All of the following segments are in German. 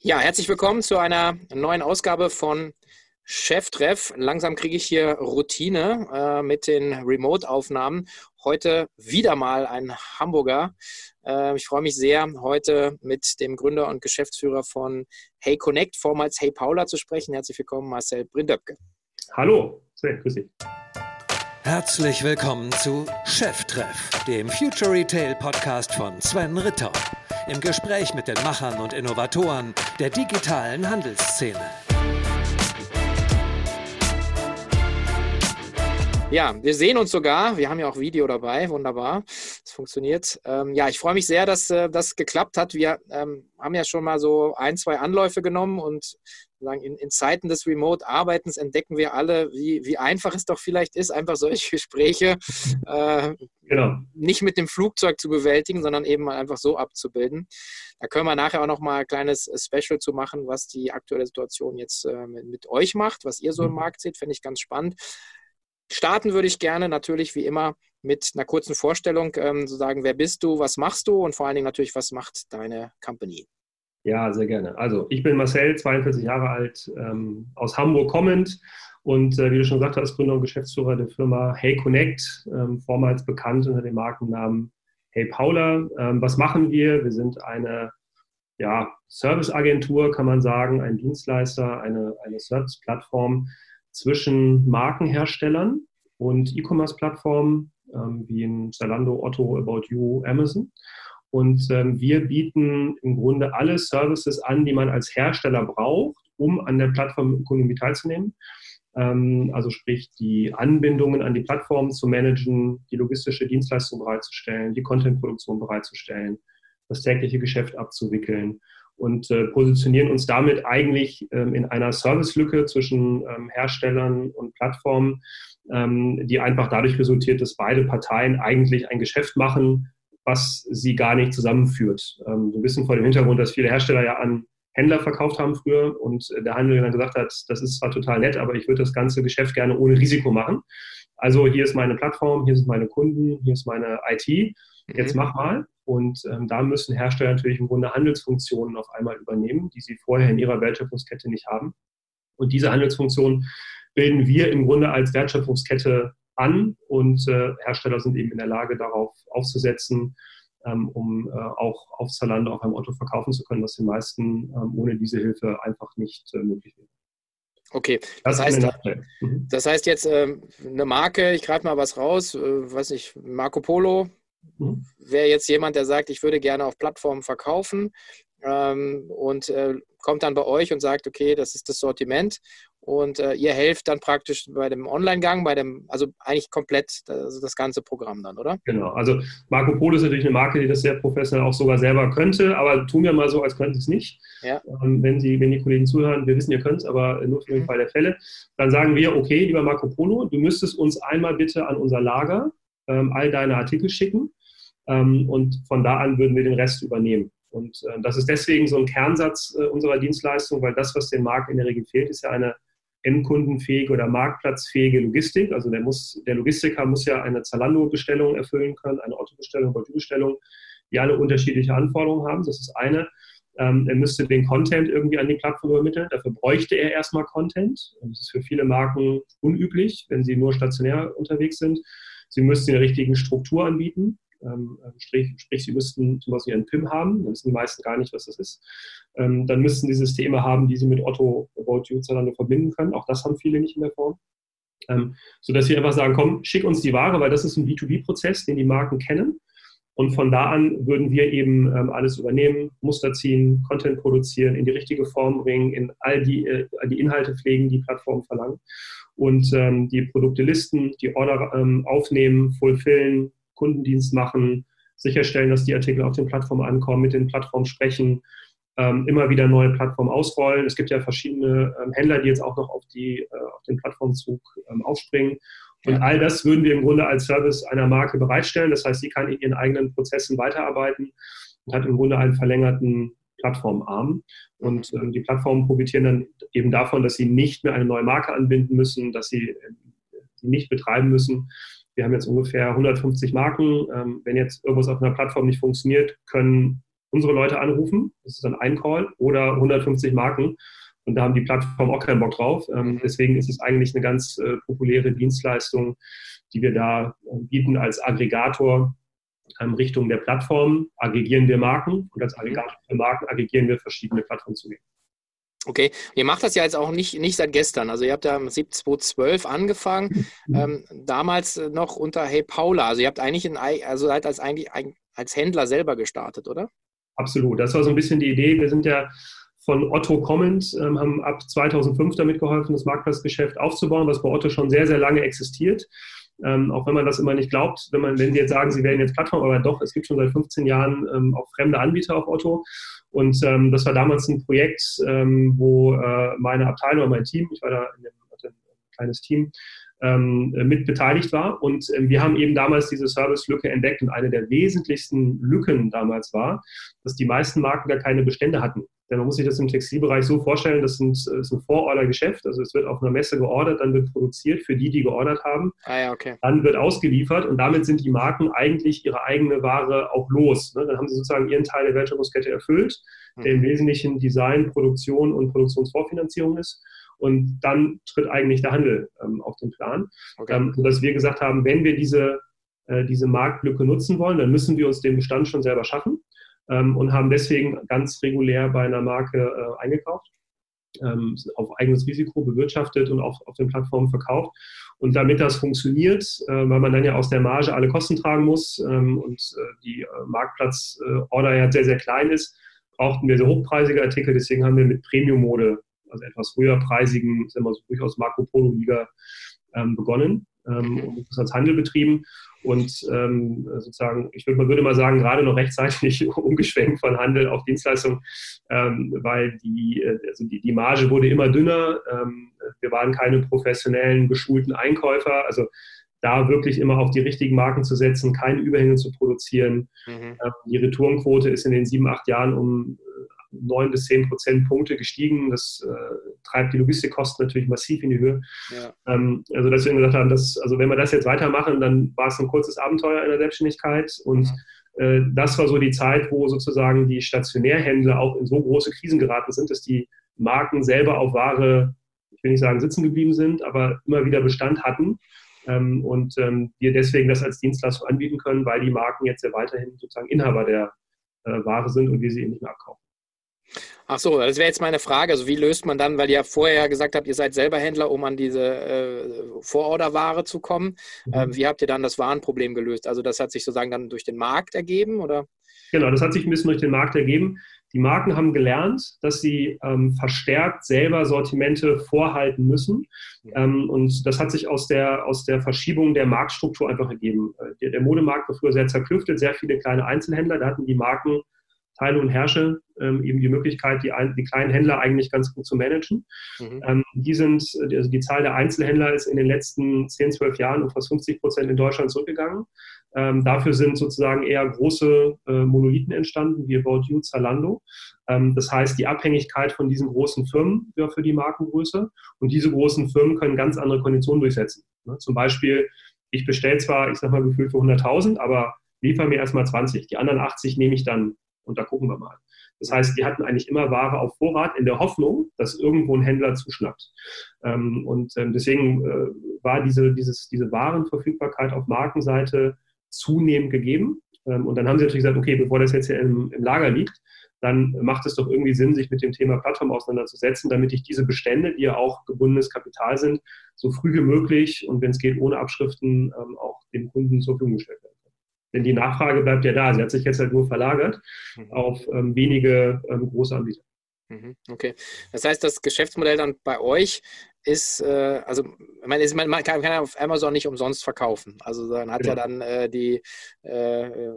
Ja, herzlich willkommen zu einer neuen Ausgabe von Cheftreff. Langsam kriege ich hier Routine äh, mit den Remote-Aufnahmen. Heute wieder mal ein Hamburger. Äh, ich freue mich sehr, heute mit dem Gründer und Geschäftsführer von Hey Connect, vormals Hey Paula, zu sprechen. Herzlich willkommen, Marcel Brindöpke. Hallo, sehr grüß dich. Herzlich willkommen zu Cheftreff, dem Future Retail Podcast von Sven Ritter im Gespräch mit den Machern und Innovatoren der digitalen Handelsszene. Ja, wir sehen uns sogar. Wir haben ja auch Video dabei. Wunderbar. Es funktioniert. Ähm, ja, ich freue mich sehr, dass äh, das geklappt hat. Wir ähm, haben ja schon mal so ein, zwei Anläufe genommen und in, in Zeiten des Remote-Arbeitens entdecken wir alle, wie, wie einfach es doch vielleicht ist, einfach solche Gespräche äh, genau. nicht mit dem Flugzeug zu bewältigen, sondern eben mal einfach so abzubilden. Da können wir nachher auch noch mal ein kleines Special zu machen, was die aktuelle Situation jetzt äh, mit, mit, euch macht, was ihr so im mhm. Markt seht, finde ich ganz spannend. Starten würde ich gerne natürlich wie immer mit einer kurzen Vorstellung, ähm, so sagen, wer bist du, was machst du und vor allen Dingen natürlich, was macht deine Company? Ja, sehr gerne. Also ich bin Marcel, 42 Jahre alt, ähm, aus Hamburg kommend und äh, wie du schon gesagt hast, Gründer und Geschäftsführer der Firma Hey Connect, ähm, vormals bekannt unter dem Markennamen Hey Paula. Ähm, was machen wir? Wir sind eine ja, Serviceagentur, kann man sagen, ein Dienstleister, eine, eine Service-Plattform zwischen Markenherstellern und E-Commerce-Plattformen ähm, wie in Zalando, Otto, About You, Amazon. Und ähm, wir bieten im Grunde alle Services an, die man als Hersteller braucht, um an der Plattformökonomie teilzunehmen. Ähm, also sprich, die Anbindungen an die Plattform zu managen, die logistische Dienstleistung bereitzustellen, die Contentproduktion bereitzustellen, das tägliche Geschäft abzuwickeln und äh, positionieren uns damit eigentlich ähm, in einer Servicelücke zwischen ähm, Herstellern und Plattformen, ähm, die einfach dadurch resultiert, dass beide Parteien eigentlich ein Geschäft machen, was sie gar nicht zusammenführt. Ähm, so ein bisschen vor dem Hintergrund, dass viele Hersteller ja an Händler verkauft haben früher und der Handel dann gesagt hat, das ist zwar total nett, aber ich würde das ganze Geschäft gerne ohne Risiko machen. Also hier ist meine Plattform, hier sind meine Kunden, hier ist meine IT. Jetzt mhm. mach mal. Und ähm, da müssen Hersteller natürlich im Grunde Handelsfunktionen auf einmal übernehmen, die sie vorher in ihrer Wertschöpfungskette nicht haben. Und diese Handelsfunktionen bilden wir im Grunde als Wertschöpfungskette an und äh, Hersteller sind eben in der Lage, darauf aufzusetzen, ähm, um äh, auch auf Zalando auch beim Otto verkaufen zu können, was den meisten ähm, ohne diese Hilfe einfach nicht äh, möglich wäre. Okay, das, das heißt, mhm. das heißt jetzt äh, eine Marke, ich greife mal was raus, äh, weiß nicht, Marco Polo mhm. wäre jetzt jemand, der sagt, ich würde gerne auf Plattformen verkaufen ähm, und äh, kommt dann bei euch und sagt, okay, das ist das Sortiment und äh, ihr helft dann praktisch bei dem Online-Gang, bei dem, also eigentlich komplett also das ganze Programm dann, oder? Genau. Also Marco Polo ist natürlich eine Marke, die das sehr professionell auch sogar selber könnte, aber tun wir mal so, als könnten sie es nicht. Ja. Ähm, wenn, Sie, wenn die Kollegen zuhören, wir wissen, ihr könnt es, aber nur für den mhm. Fall der Fälle, dann sagen wir, okay, lieber Marco Polo, du müsstest uns einmal bitte an unser Lager ähm, all deine Artikel schicken ähm, und von da an würden wir den Rest übernehmen. Und äh, das ist deswegen so ein Kernsatz äh, unserer Dienstleistung, weil das, was dem Markt in der Regel fehlt, ist ja eine endkundenfähige oder marktplatzfähige Logistik. Also der, muss, der Logistiker muss ja eine Zalando-Bestellung erfüllen können, eine Otto-Bestellung, Baudu-Bestellung, die alle unterschiedliche Anforderungen haben. Das ist eine. Ähm, er müsste den Content irgendwie an die Plattform übermitteln. Dafür bräuchte er erstmal Content. das ist für viele Marken unüblich, wenn sie nur stationär unterwegs sind. Sie müssten die richtigen Struktur anbieten. Ähm, ähm, sprich, sie müssten zum Beispiel einen PIM haben, dann wissen die meisten gar nicht, was das ist. Ähm, dann müssten sie Systeme haben, die sie mit Otto About You Zalando verbinden können. Auch das haben viele nicht in der Form. Ähm, sodass wir einfach sagen, komm, schick uns die Ware, weil das ist ein B2B-Prozess, den die Marken kennen. Und von da an würden wir eben alles übernehmen, Muster ziehen, Content produzieren, in die richtige Form bringen, in all die, äh, die Inhalte pflegen, die Plattformen verlangen und ähm, die Produkte listen, die Order ähm, aufnehmen, fulfillen, Kundendienst machen, sicherstellen, dass die Artikel auf den Plattformen ankommen, mit den Plattformen sprechen, ähm, immer wieder neue Plattformen ausrollen. Es gibt ja verschiedene ähm, Händler, die jetzt auch noch auf, die, äh, auf den Plattformzug ähm, aufspringen. Und ja. all das würden wir im Grunde als Service einer Marke bereitstellen. Das heißt, sie kann in ihren eigenen Prozessen weiterarbeiten und hat im Grunde einen verlängerten Plattformarm. Und äh, die Plattformen profitieren dann eben davon, dass sie nicht mehr eine neue Marke anbinden müssen, dass sie äh, nicht betreiben müssen, wir haben jetzt ungefähr 150 Marken. Ähm, wenn jetzt irgendwas auf einer Plattform nicht funktioniert, können unsere Leute anrufen, das ist dann ein Call, oder 150 Marken. Und da haben die Plattformen auch keinen Bock drauf. Ähm, deswegen ist es eigentlich eine ganz äh, populäre Dienstleistung, die wir da äh, bieten als Aggregator ähm, Richtung der Plattform. Aggregieren wir Marken und als mhm. Aggregator für Marken aggregieren wir verschiedene Plattformzugänge. Okay, ihr macht das ja jetzt auch nicht, nicht seit gestern. Also ihr habt ja im 2012 angefangen, ähm, damals noch unter Hey Paula. Also ihr habt eigentlich, ein, also seid als, eigentlich als Händler selber gestartet, oder? Absolut, das war so ein bisschen die Idee. Wir sind ja von Otto kommend, ähm, haben ab 2005 damit geholfen, das Marktplatzgeschäft aufzubauen, was bei Otto schon sehr, sehr lange existiert. Ähm, auch wenn man das immer nicht glaubt, wenn, man, wenn Sie jetzt sagen, Sie wären jetzt Plattform, aber doch, es gibt schon seit 15 Jahren ähm, auch fremde Anbieter auf Otto. Und ähm, das war damals ein Projekt, ähm, wo äh, meine Abteilung mein Team, ich war da in einem, ein kleines Team, ähm, mit beteiligt war. Und ähm, wir haben eben damals diese Service-Lücke entdeckt. Und eine der wesentlichsten Lücken damals war, dass die meisten Marken gar keine Bestände hatten. Denn man muss sich das im Textilbereich so vorstellen, das, sind, das ist ein Vororder-Geschäft. Also es wird auf einer Messe geordert, dann wird produziert für die, die geordert haben. Ah, ja, okay. Dann wird ausgeliefert und damit sind die Marken eigentlich ihre eigene Ware auch los. Ne? Dann haben sie sozusagen ihren Teil der Wertschöpfungskette erfüllt, der im mhm. Wesentlichen Design, Produktion und Produktionsvorfinanzierung ist. Und dann tritt eigentlich der Handel ähm, auf den Plan. Okay. Ähm, sodass wir gesagt haben, wenn wir diese, äh, diese Marktlücke nutzen wollen, dann müssen wir uns den Bestand schon selber schaffen ähm, und haben deswegen ganz regulär bei einer Marke äh, eingekauft. Ähm, auf eigenes Risiko bewirtschaftet und auch auf den Plattformen verkauft. Und damit das funktioniert, äh, weil man dann ja aus der Marge alle Kosten tragen muss ähm, und äh, die äh, Marktplatzorder ja sehr, sehr klein ist, brauchten wir sehr hochpreisige Artikel. Deswegen haben wir mit Premium-Mode also etwas höherpreisigen, sagen wir so, durchaus Marco Polo-Liga ähm, begonnen ähm, und das als Handel betrieben. Und ähm, sozusagen, ich würde, würde mal sagen, gerade noch rechtzeitig umgeschwenkt von Handel auf Dienstleistung, ähm, weil die, äh, also die, die Marge wurde immer dünner. Ähm, wir waren keine professionellen, geschulten Einkäufer. Also da wirklich immer auf die richtigen Marken zu setzen, keine Überhänge zu produzieren. Mhm. Ähm, die Retourenquote ist in den sieben, acht Jahren um neun bis zehn Prozentpunkte gestiegen. Das äh, treibt die Logistikkosten natürlich massiv in die Höhe. Ja. Ähm, also dass wir gesagt haben, dass, also wenn wir das jetzt weitermachen, dann war es ein kurzes Abenteuer in der Selbstständigkeit und äh, das war so die Zeit, wo sozusagen die Stationärhändler auch in so große Krisen geraten sind, dass die Marken selber auf Ware, ich will nicht sagen sitzen geblieben sind, aber immer wieder Bestand hatten. Ähm, und ähm, wir deswegen das als Dienstleistung anbieten können, weil die Marken jetzt ja weiterhin sozusagen Inhaber der äh, Ware sind und wir sie eben nicht mehr abkaufen. Ach so, das wäre jetzt meine Frage. Also wie löst man dann, weil ihr ja vorher gesagt habt, ihr seid selber Händler, um an diese äh, Vororderware zu kommen. Mhm. Ähm, wie habt ihr dann das Warenproblem gelöst? Also das hat sich sozusagen dann durch den Markt ergeben, oder? Genau, das hat sich ein bisschen durch den Markt ergeben. Die Marken haben gelernt, dass sie ähm, verstärkt selber Sortimente vorhalten müssen. Ähm, und das hat sich aus der, aus der Verschiebung der Marktstruktur einfach ergeben. Äh, der, der Modemarkt war früher sehr zerklüftet, sehr viele kleine Einzelhändler. Da hatten die Marken Teile und Herrsche ähm, eben die Möglichkeit, die, die, kleinen Händler eigentlich ganz gut zu managen. Mhm. Ähm, die sind, also die Zahl der Einzelhändler ist in den letzten 10, 12 Jahren um fast 50 Prozent in Deutschland zurückgegangen. Ähm, dafür sind sozusagen eher große äh, Monolithen entstanden, wie About You, Zalando. Ähm, das heißt, die Abhängigkeit von diesen großen Firmen ja, für die Markengröße. Und diese großen Firmen können ganz andere Konditionen durchsetzen. Ne? Zum Beispiel, ich bestelle zwar, ich sag mal, gefühlt für 100.000, aber liefer mir erstmal 20. Die anderen 80 nehme ich dann und da gucken wir mal. Das heißt, die hatten eigentlich immer Ware auf Vorrat in der Hoffnung, dass irgendwo ein Händler zuschnappt. Ähm, und ähm, deswegen äh, war diese, dieses, diese Warenverfügbarkeit auf Markenseite zunehmend gegeben. Ähm, und dann haben sie natürlich gesagt, okay, bevor das jetzt hier im, im Lager liegt, dann macht es doch irgendwie Sinn, sich mit dem Thema Plattform auseinanderzusetzen, damit ich diese Bestände, die ja auch gebundenes Kapital sind, so früh wie möglich und wenn es geht, ohne Abschriften auch dem Kunden zur Verfügung gestellt werden. Denn die Nachfrage bleibt ja da. Sie hat sich jetzt halt nur verlagert mhm. auf ähm, wenige ähm, große Anbieter. Mhm. Okay. Das heißt, das Geschäftsmodell dann bei euch ist, äh, also ich meine, man, man, kann, kann auf Amazon nicht umsonst verkaufen. Also dann hat genau. ja dann äh, die äh,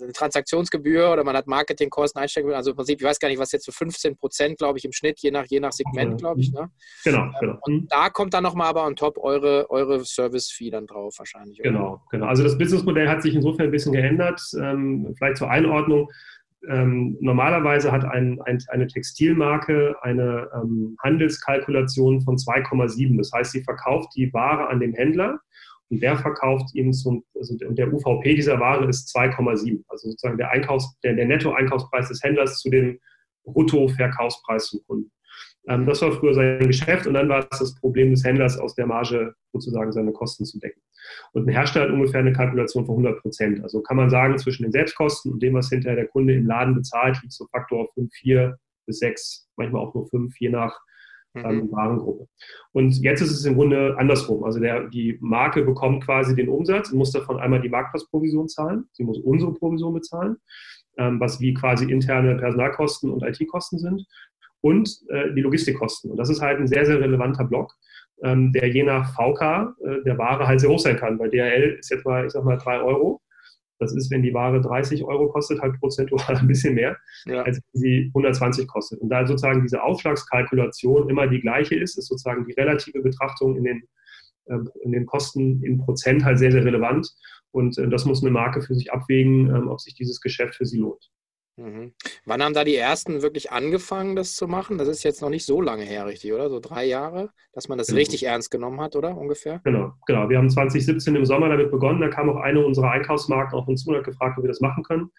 eine Transaktionsgebühr oder man hat Marketingkosten, Einstellungen. Also im Prinzip, ich weiß gar nicht, was jetzt für 15 Prozent, glaube ich, im Schnitt, je nach, je nach Segment, glaube ich. Ne? Genau, ähm, genau. Und mhm. da kommt dann nochmal aber on top eure, eure Service-Fee dann drauf wahrscheinlich. Oder? Genau, genau. Also das Businessmodell hat sich insofern ein bisschen geändert. Ähm, vielleicht zur Einordnung. Ähm, normalerweise hat ein, ein, eine Textilmarke eine ähm, Handelskalkulation von 2,7. Das heißt, sie verkauft die Ware an den Händler und der verkauft ihm zum, also der UVP dieser Ware ist 2,7. Also sozusagen der Einkaufs-, der, der Netto-Einkaufspreis des Händlers zu dem Brutto-Verkaufspreis zum Kunden. Ähm, das war früher sein Geschäft und dann war es das Problem des Händlers, aus der Marge sozusagen seine Kosten zu decken. Und ein Hersteller hat ungefähr eine Kalkulation von 100 Prozent. Also kann man sagen, zwischen den Selbstkosten und dem, was hinterher der Kunde im Laden bezahlt, liegt so Faktor 5, 4 bis 6, manchmal auch nur 5, je nach ähm, mhm. Warengruppe. Und jetzt ist es im Grunde andersrum. Also der, die Marke bekommt quasi den Umsatz und muss davon einmal die Marktplatzprovision zahlen. Sie muss unsere Provision bezahlen, ähm, was wie quasi interne Personalkosten und IT-Kosten sind und äh, die Logistikkosten. Und das ist halt ein sehr, sehr relevanter Block, ähm, der je nach VK äh, der Ware halt sehr hoch sein kann. Bei DHL ist jetzt mal, ich sag mal, drei Euro. Das ist, wenn die Ware 30 Euro kostet, halt prozentual ein bisschen mehr, ja. als wenn sie 120 kostet. Und da sozusagen diese Aufschlagskalkulation immer die gleiche ist, ist sozusagen die relative Betrachtung in den, äh, in den Kosten in Prozent halt sehr, sehr relevant. Und äh, das muss eine Marke für sich abwägen, ähm, ob sich dieses Geschäft für sie lohnt. Mhm. Wann haben da die ersten wirklich angefangen, das zu machen? Das ist jetzt noch nicht so lange her, richtig, oder? So drei Jahre, dass man das genau. richtig ernst genommen hat, oder ungefähr? Genau, genau. Wir haben 2017 im Sommer damit begonnen. Da kam auch eine unserer Einkaufsmarken auf uns zu und hat gefragt, ob wir das machen können,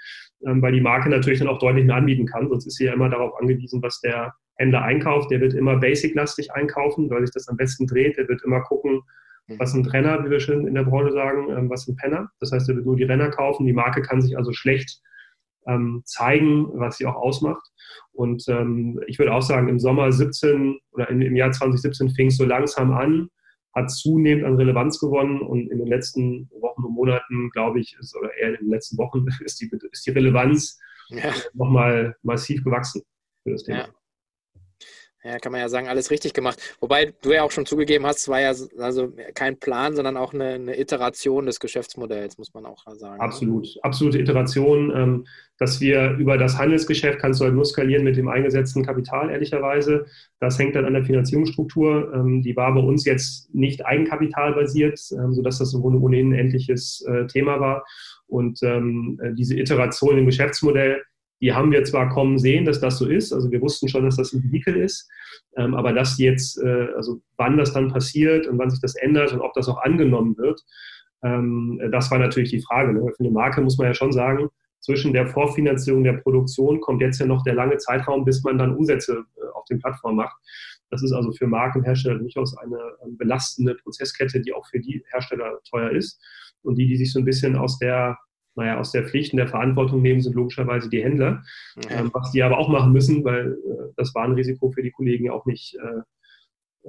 ähm, weil die Marke natürlich dann auch deutlich mehr anbieten kann. Sonst ist sie ja immer darauf angewiesen, was der Händler einkauft. Der wird immer basic-lastig einkaufen, weil sich das am besten dreht. Der wird immer gucken, mhm. was sind Renner, wie wir schön in der Branche sagen, ähm, was sind Penner. Das heißt, er wird nur die Renner kaufen. Die Marke kann sich also schlecht ähm, zeigen, was sie auch ausmacht. Und ähm, ich würde auch sagen, im Sommer 17 oder im, im Jahr 2017 fing es so langsam an, hat zunehmend an Relevanz gewonnen und in den letzten Wochen und Monaten, glaube ich, ist, oder eher in den letzten Wochen ist die, ist die Relevanz ja. nochmal massiv gewachsen für das Thema. Ja. Ja, kann man ja sagen, alles richtig gemacht. Wobei du ja auch schon zugegeben hast, es war ja also kein Plan, sondern auch eine, eine Iteration des Geschäftsmodells, muss man auch sagen. Absolut, absolute Iteration. Ähm, dass wir über das Handelsgeschäft kannst du halt nur skalieren mit dem eingesetzten Kapital, ehrlicherweise. Das hängt dann an der Finanzierungsstruktur. Ähm, die war bei uns jetzt nicht eigenkapitalbasiert, ähm, sodass das im ohnehin ein endliches äh, Thema war. Und äh, diese Iteration im Geschäftsmodell die haben wir zwar kommen sehen, dass das so ist, also wir wussten schon, dass das ein Vehikel ist, ähm, aber das jetzt, äh, also wann das dann passiert und wann sich das ändert und ob das auch angenommen wird, ähm, das war natürlich die Frage. Ne? Für eine Marke muss man ja schon sagen, zwischen der Vorfinanzierung der Produktion kommt jetzt ja noch der lange Zeitraum, bis man dann Umsätze äh, auf den Plattformen macht. Das ist also für Markenhersteller durchaus eine ähm, belastende Prozesskette, die auch für die Hersteller teuer ist und die, die sich so ein bisschen aus der naja, aus der Pflicht und der Verantwortung nehmen, sind logischerweise die Händler, ja. ähm, was die aber auch machen müssen, weil äh, das Warenrisiko für die Kollegen ja auch nicht äh,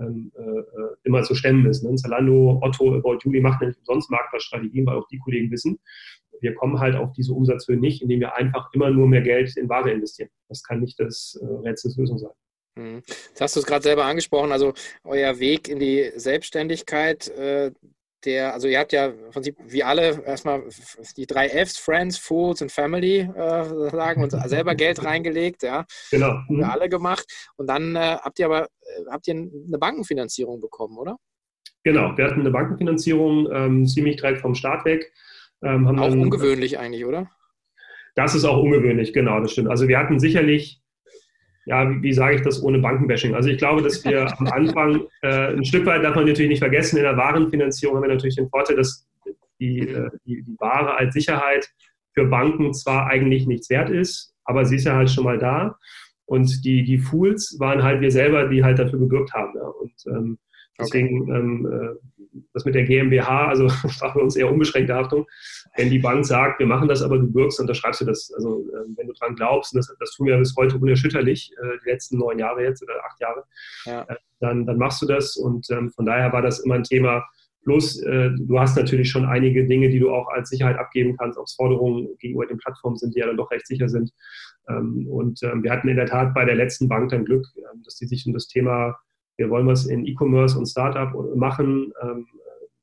ähm, äh, immer zu stemmen ist. Ne? Zalando, Otto, About die machen nicht umsonst Marktplatzstrategien, weil auch die Kollegen wissen, wir kommen halt auf diese Umsatzhöhe nicht, indem wir einfach immer nur mehr Geld in Ware investieren. Das kann nicht das äh, Rätselslösung sein. Mhm. Jetzt hast du es gerade selber angesprochen, also euer Weg in die Selbstständigkeit, äh, der, also ihr habt ja im Prinzip wie alle erstmal die drei Fs, Friends, Fools und Family äh, sagen und selber Geld reingelegt, ja. Genau. Mhm. Wir alle gemacht. Und dann äh, habt ihr aber äh, habt ihr eine Bankenfinanzierung bekommen, oder? Genau, wir hatten eine Bankenfinanzierung ähm, ziemlich direkt vom Start weg. Ähm, auch dann, ungewöhnlich eigentlich, oder? Das ist auch ungewöhnlich, genau, das stimmt. Also wir hatten sicherlich ja, wie, wie sage ich das ohne Bankenbashing? Also ich glaube, dass wir am Anfang äh, ein Stück weit darf man natürlich nicht vergessen, in der Warenfinanzierung haben wir natürlich den Vorteil, dass die, äh, die, die Ware als Sicherheit für Banken zwar eigentlich nichts wert ist, aber sie ist ja halt schon mal da. Und die, die Fools waren halt wir selber, die halt dafür gebürgt haben. Ja. Und ähm, deswegen ähm, äh, das mit der GmbH, also war für uns eher unbeschränkte Haftung. Wenn die Bank sagt, wir machen das, aber du bürgst, unterschreibst du das. Also äh, wenn du dran glaubst, und das, das tun wir bis heute unerschütterlich, äh, die letzten neun Jahre jetzt oder acht Jahre, ja. äh, dann, dann machst du das. Und ähm, von daher war das immer ein Thema. Plus, äh, du hast natürlich schon einige Dinge, die du auch als Sicherheit abgeben kannst, ob es Forderungen gegenüber den Plattformen sind, die ja dann doch recht sicher sind. Ähm, und ähm, wir hatten in der Tat bei der letzten Bank dann Glück, ähm, dass die sich um das Thema wir wollen was in E-Commerce und Startup machen, ähm,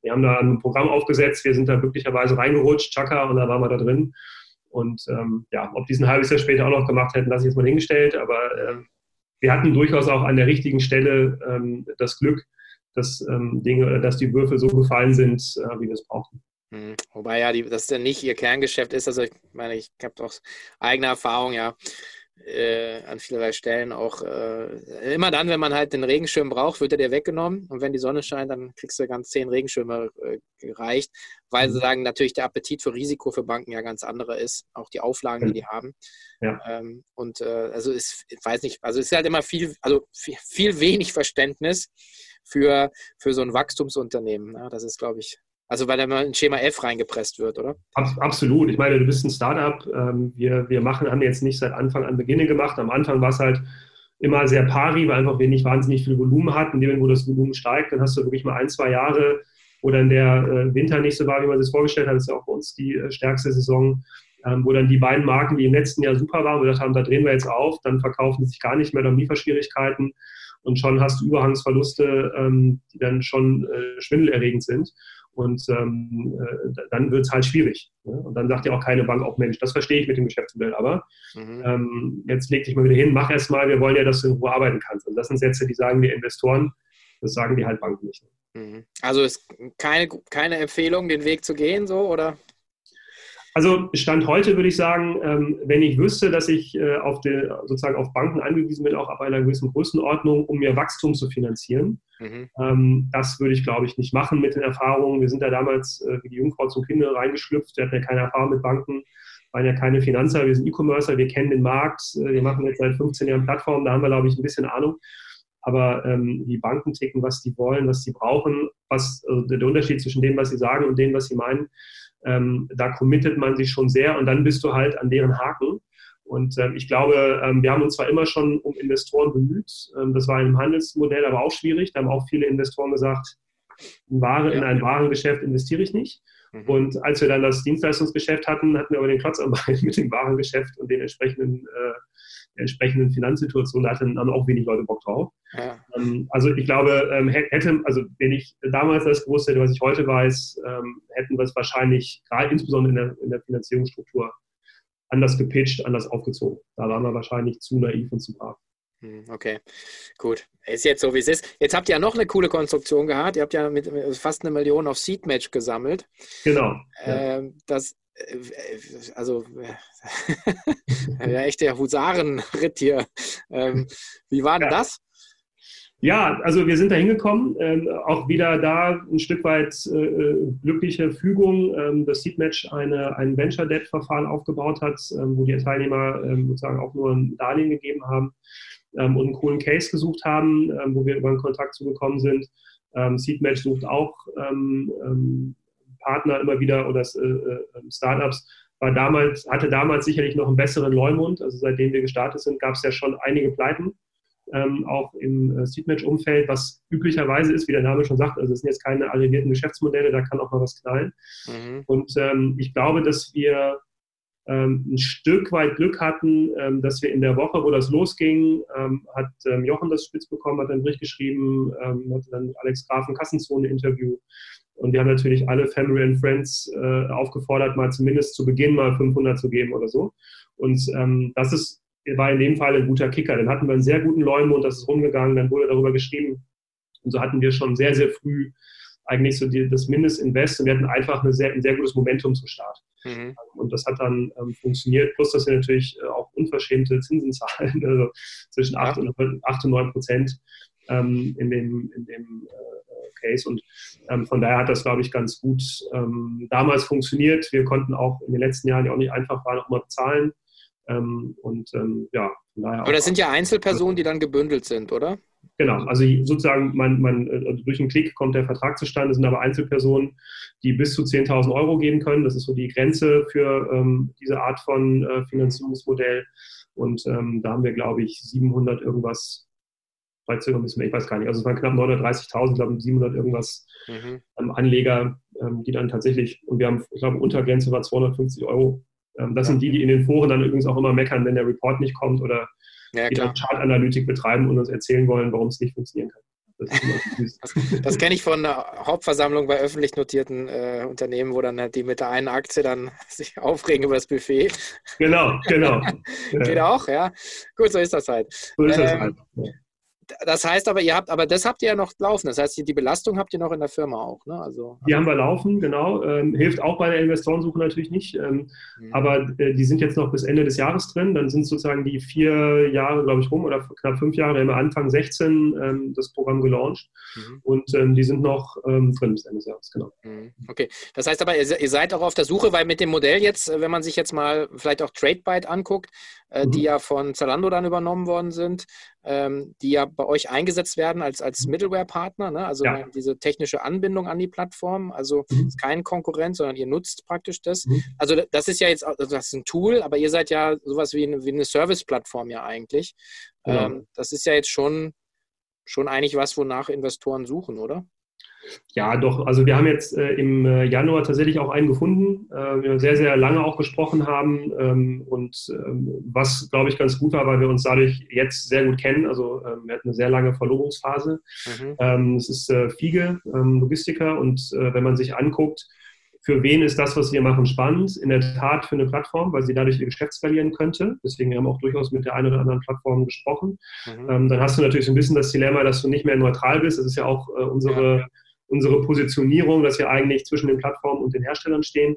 wir haben da ein Programm aufgesetzt, wir sind da glücklicherweise reingerutscht, Chaka, und da waren wir da drin. Und ähm, ja, ob die es ein halbes Jahr später auch noch gemacht hätten, lasse ich jetzt mal hingestellt. Aber ähm, wir hatten durchaus auch an der richtigen Stelle ähm, das Glück, dass, ähm, Dinge, dass die Würfel so gefallen sind, äh, wie wir es brauchen. Hm, wobei ja, die, das ja nicht ihr Kerngeschäft ist. Also ich meine, ich habe doch eigene Erfahrung, ja äh, an vielerlei Stellen auch äh, immer dann, wenn man halt den Regenschirm braucht, wird er dir weggenommen. Und wenn die Sonne scheint, dann kriegst du ganz zehn Regenschirme äh, gereicht, weil sie mhm. sagen, natürlich der Appetit für Risiko für Banken ja ganz anderer ist, auch die Auflagen, die die haben. Ja. Ähm, und äh, also ist, ich weiß nicht, also es ist halt immer viel, also viel, viel wenig Verständnis für, für so ein Wachstumsunternehmen. Ja, das ist, glaube ich, also weil da mal ein Schema F reingepresst wird, oder? Absolut. Ich meine, du bist ein Startup. Ähm, wir, wir machen, haben jetzt nicht seit Anfang an Beginne gemacht. Am Anfang war es halt immer sehr pari, weil einfach wir nicht wahnsinnig viel Volumen hatten. In dem wo das Volumen steigt, dann hast du wirklich mal ein, zwei Jahre, wo dann der äh, Winter nicht so war, wie man sich vorgestellt hat. Das ist ja auch bei uns die äh, stärkste Saison, ähm, wo dann die beiden Marken, die im letzten Jahr super waren, wir gesagt haben, da drehen wir jetzt auf, dann verkaufen sie sich gar nicht mehr, dann Lieferschwierigkeiten und schon hast du Überhangsverluste, ähm, die dann schon äh, schwindelerregend sind. Und ähm, äh, dann wird es halt schwierig. Ne? Und dann sagt ja auch keine Bank, auch Mensch, das verstehe ich mit dem Geschäftsmodell, aber mhm. ähm, jetzt leg dich mal wieder hin, mach erst mal, wir wollen ja, dass du in Ruhe arbeiten kannst. Und das sind Sätze, die sagen wir Investoren, das sagen die halt Banken nicht. Mhm. Also ist keine, keine Empfehlung, den Weg zu gehen, so, oder? Also Stand heute würde ich sagen, ähm, wenn ich wüsste, dass ich äh, auf die, sozusagen auf Banken angewiesen bin, auch ab einer gewissen Größenordnung, um mir Wachstum zu finanzieren, mhm. Ähm, das würde ich, glaube ich, nicht machen mit den Erfahrungen. Wir sind ja damals äh, wie die Jungfrau zum Kinder reingeschlüpft. Wir hatten ja keine Erfahrung mit Banken, waren ja keine Finanzer, wir sind E-Commercer, wir kennen den Markt, äh, wir machen jetzt seit 15 Jahren Plattformen, da haben wir, glaube ich, ein bisschen Ahnung. Aber ähm, die Banken ticken, was die wollen, was sie brauchen, was also der Unterschied zwischen dem, was sie sagen und dem, was sie meinen, ähm, da committet man sich schon sehr und dann bist du halt an deren Haken. Und ähm, ich glaube, ähm, wir haben uns zwar immer schon um Investoren bemüht, ähm, das war im Handelsmodell aber auch schwierig. Da haben auch viele Investoren gesagt, in, Ware, in ein Warengeschäft investiere ich nicht. Mhm. Und als wir dann das Dienstleistungsgeschäft hatten, hatten wir aber den Klotz am Bein mit dem Warengeschäft und den entsprechenden äh, entsprechenden Finanzsituation, da hatten dann auch wenig Leute Bock drauf. Ja. Ähm, also ich glaube, ähm, hätte, also wenn ich damals das gewusst hätte, was ich heute weiß, ähm, hätten wir es wahrscheinlich, gerade insbesondere in der, in der Finanzierungsstruktur, anders gepitcht, anders aufgezogen. Da waren wir wahrscheinlich zu naiv und zu brav. Hm, okay, gut. Ist jetzt so, wie es ist. Jetzt habt ihr ja noch eine coole Konstruktion gehabt. Ihr habt ja mit fast eine Million auf Seedmatch gesammelt. Genau. Ähm, das also ja, echt der Husarenritt hier. Ähm, wie war denn ja. das? Ja, also wir sind da hingekommen, ähm, auch wieder da ein Stück weit äh, glückliche Fügung, ähm, dass Seedmatch eine, ein Venture Debt Verfahren aufgebaut hat, ähm, wo die Teilnehmer ähm, sozusagen auch nur ein Darlehen gegeben haben ähm, und einen coolen Case gesucht haben, wo wir über einen Kontakt zugekommen sind. Seedmatch sucht auch Partner immer wieder oder äh, äh, Startups, war damals, hatte damals sicherlich noch einen besseren Leumund. Also seitdem wir gestartet sind, gab es ja schon einige Pleiten, ähm, auch im äh, Seedmatch-Umfeld, was üblicherweise ist, wie der Name schon sagt, also es sind jetzt keine arrivierten Geschäftsmodelle, da kann auch mal was knallen. Mhm. Und ähm, ich glaube, dass wir ähm, ein Stück weit Glück hatten, ähm, dass wir in der Woche, wo das losging, ähm, hat Jochen das spitz bekommen, hat einen Bericht geschrieben, hatte dann mit Alex Graf ein Kassenzone-Interview und wir haben natürlich alle Family and Friends äh, aufgefordert, mal zumindest zu Beginn mal 500 zu geben oder so. Und ähm, das ist, war in dem Fall ein guter Kicker. Dann hatten wir einen sehr guten Leumund, das ist rumgegangen, dann wurde darüber geschrieben. Und so hatten wir schon sehr, sehr früh eigentlich so die, das Mindestinvest und wir hatten einfach eine sehr, ein sehr gutes Momentum zum Start. Mhm. Und das hat dann ähm, funktioniert, plus dass wir natürlich äh, auch unverschämte Zinsen zahlen, also zwischen 8, ja. und, 8 und 9 Prozent ähm, in dem, in dem äh, Case. Und ähm, von daher hat das, glaube ich, ganz gut ähm, damals funktioniert. Wir konnten auch in den letzten Jahren, die auch nicht einfach waren, auch mal bezahlen. Ähm, und ähm, ja, von daher. Aber das sind ja Einzelpersonen, die dann gebündelt sind, oder? Genau, also sozusagen man, man, also durch einen Klick kommt der Vertrag zustande, das sind aber Einzelpersonen, die bis zu 10.000 Euro geben können. Das ist so die Grenze für ähm, diese Art von äh, Finanzierungsmodell. Und ähm, da haben wir, glaube ich, 700 irgendwas ein bisschen mehr, ich weiß gar nicht. Also es waren knapp 930.000, glaube ich, 700 irgendwas mhm. ähm, Anleger, ähm, die dann tatsächlich, und wir haben, ich glaube, Untergrenze war 250 Euro. Ähm, das ja. sind die, die in den Foren dann übrigens auch immer meckern, wenn der Report nicht kommt oder ja, die dann Chartanalytik betreiben und uns erzählen wollen, warum es nicht funktionieren kann. Das, das, das kenne ich von der Hauptversammlung bei öffentlich notierten äh, Unternehmen, wo dann halt die mit der einen Aktie dann sich aufregen über das Buffet. Genau, genau. Geht auch, ja. Gut, so ist das halt. So ist das halt. Ja. Das heißt aber, ihr habt, aber das habt ihr ja noch laufen. Das heißt, die Belastung habt ihr noch in der Firma auch, ne? Also, die haben wir laufen, genau. Ähm, hilft auch bei der Investorensuche natürlich nicht. Ähm, mhm. Aber äh, die sind jetzt noch bis Ende des Jahres drin. Dann sind sozusagen die vier Jahre, glaube ich, rum oder knapp fünf Jahre. Wir haben Anfang 16 ähm, das Programm gelauncht. Mhm. Und ähm, die sind noch ähm, drin bis Ende des Jahres, genau. Mhm. Okay. Das heißt aber, ihr, ihr, seid auch auf der Suche, weil mit dem Modell jetzt, äh, wenn man sich jetzt mal vielleicht auch TradeByte anguckt, äh, die mhm. ja von Zalando dann übernommen worden sind, ähm, die ja bei euch eingesetzt werden als, als mhm. Middleware-Partner, ne? also ja. diese technische Anbindung an die Plattform, also mhm. ist kein Konkurrent, sondern ihr nutzt praktisch das. Mhm. Also das ist ja jetzt, also das ist ein Tool, aber ihr seid ja sowas wie eine, wie eine Service-Plattform ja eigentlich. Genau. Ähm, das ist ja jetzt schon, schon eigentlich was, wonach Investoren suchen, oder? Ja, doch. Also wir haben jetzt äh, im äh, Januar tatsächlich auch einen gefunden, äh, wir sehr, sehr lange auch gesprochen haben ähm, und ähm, was, glaube ich, ganz gut war, weil wir uns dadurch jetzt sehr gut kennen. Also ähm, wir hatten eine sehr lange Verlobungsphase. Mhm. Ähm, es ist äh, Fiege, ähm, Logistiker und äh, wenn man sich anguckt, für wen ist das, was wir machen, spannend? In der Tat für eine Plattform, weil sie dadurch ihr Geschäft skalieren könnte. Deswegen haben wir auch durchaus mit der einen oder anderen Plattform gesprochen. Mhm. Ähm, dann hast du natürlich so ein bisschen das Dilemma, dass du nicht mehr neutral bist. Das ist ja auch unsere ja unsere Positionierung, dass wir eigentlich zwischen den Plattformen und den Herstellern stehen.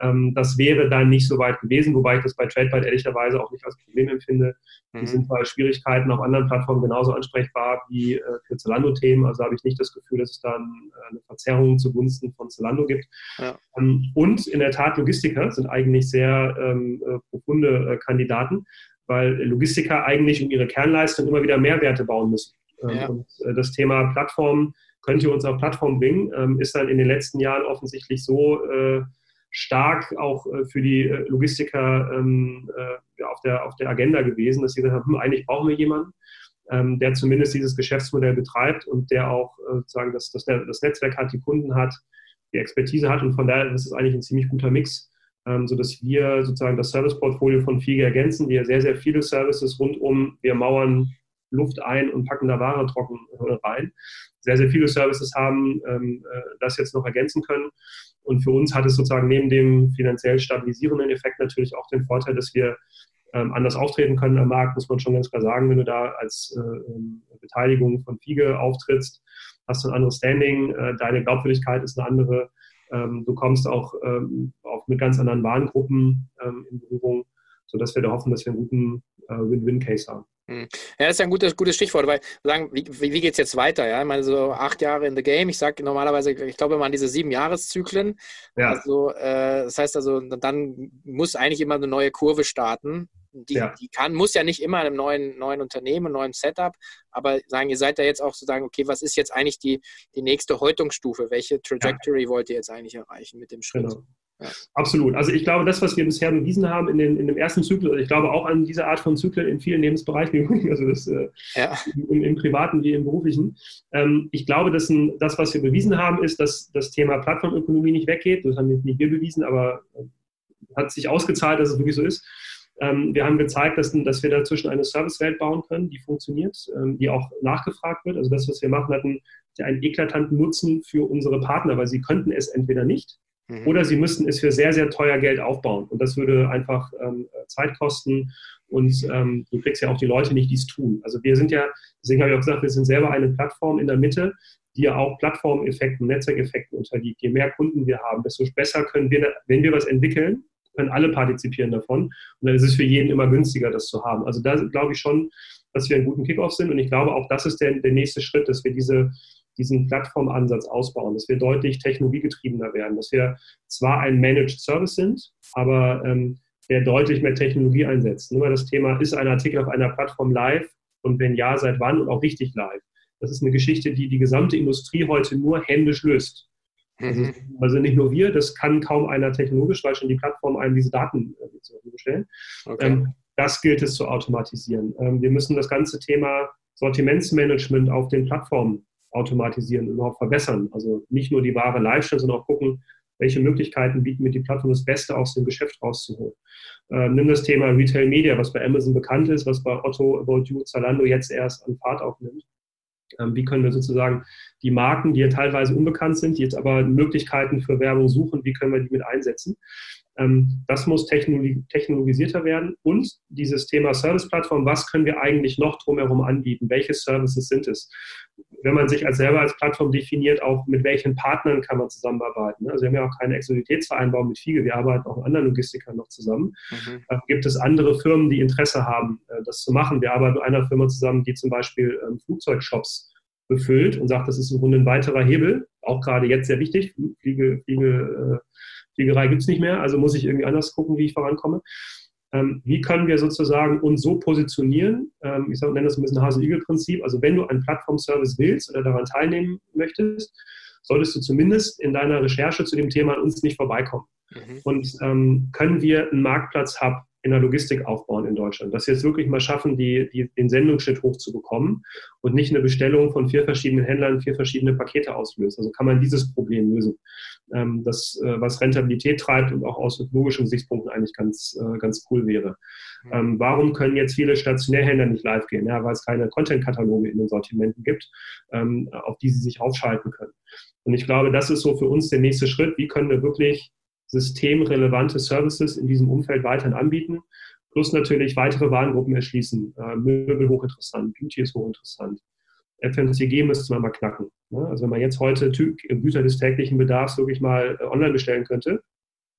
Ähm, das wäre dann nicht so weit gewesen, wobei ich das bei TradeByte ehrlicherweise auch nicht als Problem empfinde. Mhm. Die sind bei Schwierigkeiten auf anderen Plattformen genauso ansprechbar wie äh, für Zalando-Themen. Also habe ich nicht das Gefühl, dass es dann äh, eine Verzerrung zugunsten von Zalando gibt. Ja. Ähm, und in der Tat, Logistiker sind eigentlich sehr ähm, äh, profunde äh, Kandidaten, weil Logistiker eigentlich um ihre Kernleistung immer wieder Mehrwerte bauen müssen. Ähm, ja. Und äh, das Thema Plattformen könnt ihr uns auf Plattform bringen, ähm, ist dann in den letzten Jahren offensichtlich so äh, stark auch äh, für die äh, Logistiker ähm, äh, auf, der, auf der Agenda gewesen, dass sie gesagt haben, hm, eigentlich brauchen wir jemanden, ähm, der zumindest dieses Geschäftsmodell betreibt und der auch äh, sozusagen das, das, das, Netzwerk hat, die Kunden hat, die Expertise hat. Und von daher ist es eigentlich ein ziemlich guter Mix, ähm, sodass wir sozusagen das Serviceportfolio von FIGE ergänzen, ja sehr, sehr viele Services rund um, wir mauern Luft ein und packen da Ware trocken äh, rein. Sehr, sehr viele Services haben ähm, äh, das jetzt noch ergänzen können. Und für uns hat es sozusagen neben dem finanziell stabilisierenden Effekt natürlich auch den Vorteil, dass wir ähm, anders auftreten können am Markt, muss man schon ganz klar sagen. Wenn du da als äh, ähm, Beteiligung von FIGE auftrittst, hast du ein anderes Standing, äh, deine Glaubwürdigkeit ist eine andere. Ähm, du kommst auch, ähm, auch mit ganz anderen Warengruppen ähm, in Berührung, sodass wir da hoffen, dass wir einen guten äh, Win-Win-Case haben. Hm. Ja, das ist ja ein gutes, gutes Stichwort, weil sagen, wie, wie geht es jetzt weiter? Ja? Ich meine, so acht Jahre in the game, ich sage normalerweise, ich glaube immer an diese sieben Jahreszyklen. Ja. Also, äh, das heißt also, dann muss eigentlich immer eine neue Kurve starten. Die, ja. die kann, muss ja nicht immer in einem neuen, neuen Unternehmen, neuen Setup, aber sagen, ihr seid da jetzt auch zu sagen, okay, was ist jetzt eigentlich die, die nächste Häutungsstufe? Welche Trajectory ja. wollt ihr jetzt eigentlich erreichen mit dem Schritt? Genau. Ja. Absolut. Also ich glaube, das, was wir bisher bewiesen haben in, den, in dem ersten Zyklus, ich glaube auch an diese Art von Zyklen in vielen Lebensbereichen, also das, äh, ja. im, im, privaten wie im beruflichen. Ähm, ich glaube, dass ein, das, was wir bewiesen haben, ist, dass das Thema Plattformökonomie nicht weggeht. Das haben nicht wir bewiesen, aber äh, hat sich ausgezahlt, dass es wirklich so ist. Ähm, wir haben gezeigt, dass, dass wir dazwischen eine Servicewelt bauen können, die funktioniert, ähm, die auch nachgefragt wird. Also das, was wir machen, hatten einen eklatanten Nutzen für unsere Partner, weil sie könnten es entweder nicht Mhm. Oder sie müssten es für sehr, sehr teuer Geld aufbauen. Und das würde einfach ähm, Zeit kosten. Und ähm, du kriegst ja auch die Leute nicht, die es tun. Also wir sind ja, deswegen habe ich auch gesagt, wir sind selber eine Plattform in der Mitte, die ja auch Plattformeffekten, Netzwerkeffekten unterliegt. Je mehr Kunden wir haben, desto besser können wir, wenn wir was entwickeln, können alle partizipieren davon. Und dann ist es für jeden immer günstiger, das zu haben. Also da glaube ich schon, dass wir einen guten Kickoff sind. Und ich glaube auch, das ist der, der nächste Schritt, dass wir diese diesen Plattformansatz ausbauen, dass wir deutlich technologiegetriebener werden, dass wir zwar ein Managed Service sind, aber ähm, der deutlich mehr Technologie einsetzt. Nur mal das Thema, ist ein Artikel auf einer Plattform live und wenn ja, seit wann und auch richtig live? Das ist eine Geschichte, die die gesamte Industrie heute nur händisch löst. Also, mhm. also nicht nur wir, das kann kaum einer technologisch, weil schon die Plattform einem diese Daten äh, zur Verfügung stellen. Okay. Ähm, das gilt es zu automatisieren. Ähm, wir müssen das ganze Thema Sortimentsmanagement auf den Plattformen automatisieren, überhaupt verbessern. Also nicht nur die Ware live stellen, sondern auch gucken, welche Möglichkeiten bieten mir die Plattform das Beste aus dem Geschäft rauszuholen. Ähm, nimm das Thema Retail Media, was bei Amazon bekannt ist, was bei Otto, About You, Zalando jetzt erst an Fahrt aufnimmt. Ähm, wie können wir sozusagen die Marken, die ja teilweise unbekannt sind, die jetzt aber Möglichkeiten für Werbung suchen, wie können wir die mit einsetzen? Ähm, das muss technologisierter werden. Und dieses Thema Service-Plattform, was können wir eigentlich noch drumherum anbieten? Welche Services sind es? Wenn man sich als selber als Plattform definiert, auch mit welchen Partnern kann man zusammenarbeiten? Also wir haben ja auch keine Exklusivitätsvereinbarung mit FIGE, wir arbeiten auch mit anderen Logistikern noch zusammen. Mhm. Ähm, gibt es andere Firmen, die Interesse haben, äh, das zu machen? Wir arbeiten mit einer Firma zusammen, die zum Beispiel ähm, Flugzeugshops befüllt und sagt, das ist im Grunde ein weiterer Hebel, auch gerade jetzt sehr wichtig. Fliege, Fliege äh, Fliegerei gibt es nicht mehr, also muss ich irgendwie anders gucken, wie ich vorankomme. Ähm, wie können wir sozusagen uns so positionieren? Ähm, ich nenne das ein bisschen Hase-Igel-Prinzip. Also wenn du einen Plattform-Service willst oder daran teilnehmen möchtest, solltest du zumindest in deiner Recherche zu dem Thema an uns nicht vorbeikommen. Mhm. Und ähm, können wir einen Marktplatz-Hub in der Logistik aufbauen in Deutschland. Dass wir jetzt wirklich mal schaffen, die, die, den Sendungsschnitt hochzubekommen und nicht eine Bestellung von vier verschiedenen Händlern vier verschiedene Pakete auslöst. Also kann man dieses Problem lösen. Ähm, das, äh, was Rentabilität treibt und auch aus ökologischen Gesichtspunkten eigentlich ganz, äh, ganz cool wäre. Ähm, warum können jetzt viele Stationärhändler nicht live gehen? Ja, weil es keine Content-Kataloge in den Sortimenten gibt, ähm, auf die sie sich aufschalten können. Und ich glaube, das ist so für uns der nächste Schritt. Wie können wir wirklich systemrelevante Services in diesem Umfeld weiterhin anbieten. Plus natürlich weitere Warengruppen erschließen. Äh, Möbel hochinteressant, Beauty ist hochinteressant. FMCG müsste man mal knacken. Ne? Also wenn man jetzt heute Güter des täglichen Bedarfs wirklich mal äh, online bestellen könnte,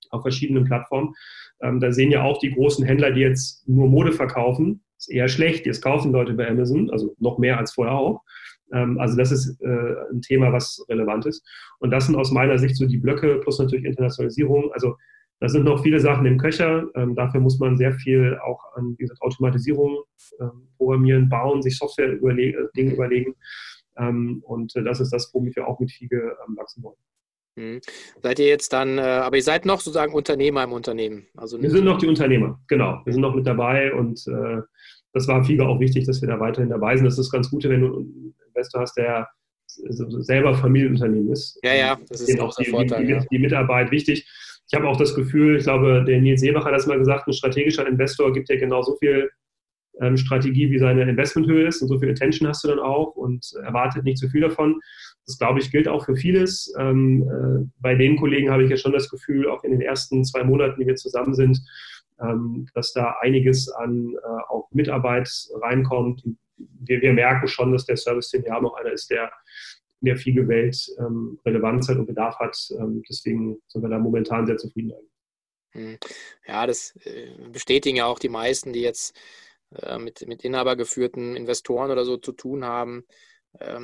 auf verschiedenen Plattformen, ähm, da sehen ja auch die großen Händler, die jetzt nur Mode verkaufen, ist eher schlecht. Jetzt kaufen Leute bei Amazon, also noch mehr als vorher auch. Ähm, also das ist äh, ein Thema, was relevant ist. Und das sind aus meiner Sicht so die Blöcke plus natürlich Internationalisierung. Also da sind noch viele Sachen im Köcher. Ähm, dafür muss man sehr viel auch an wie gesagt, Automatisierung ähm, programmieren, bauen, sich Software überle Dinge überlegen. und äh, das ist das, womit wir auch mit FIGE wachsen wollen. Mhm. Seid ihr jetzt dann, äh, aber ihr seid noch sozusagen Unternehmer im Unternehmen? Also wir sind noch die Unternehmer, genau. Wir sind noch mit dabei und das war FIGE auch wichtig, dass wir da weiterhin dabei sind. Das ist ganz gut, wenn du Investor hast, der selber Familienunternehmen ist. Ja, ja, das ist auch der die, Vorteil. Die, ja. die, Mitarbeit wichtig. Ich habe auch das Gefühl, ich glaube, der Nils Seebach hat das mal gesagt, ein strategischer Investor gibt dir genauso viel ähm, Strategie, wie seine Investmenthöhe ist und so viel Attention hast du dann auch und erwartet nicht zu viel davon. Das, glaube ich, gilt auch für vieles. Ähm, äh, bei den Kollegen habe ich ja schon das Gefühl, auch in den ersten zwei Monaten, die wir zusammen sind, ähm, dass da einiges an äh, auch Mitarbeit reinkommt, wir, wir merken schon, dass der Service, den wir haben, auch einer ist, der in der FIGE-Welt ähm, Relevanz hat und Bedarf hat. Ähm, deswegen sind wir da momentan sehr zufrieden. Hm. Ja, das äh, bestätigen ja auch die meisten, die jetzt äh, mit, mit inhabergeführten Investoren oder so zu tun haben,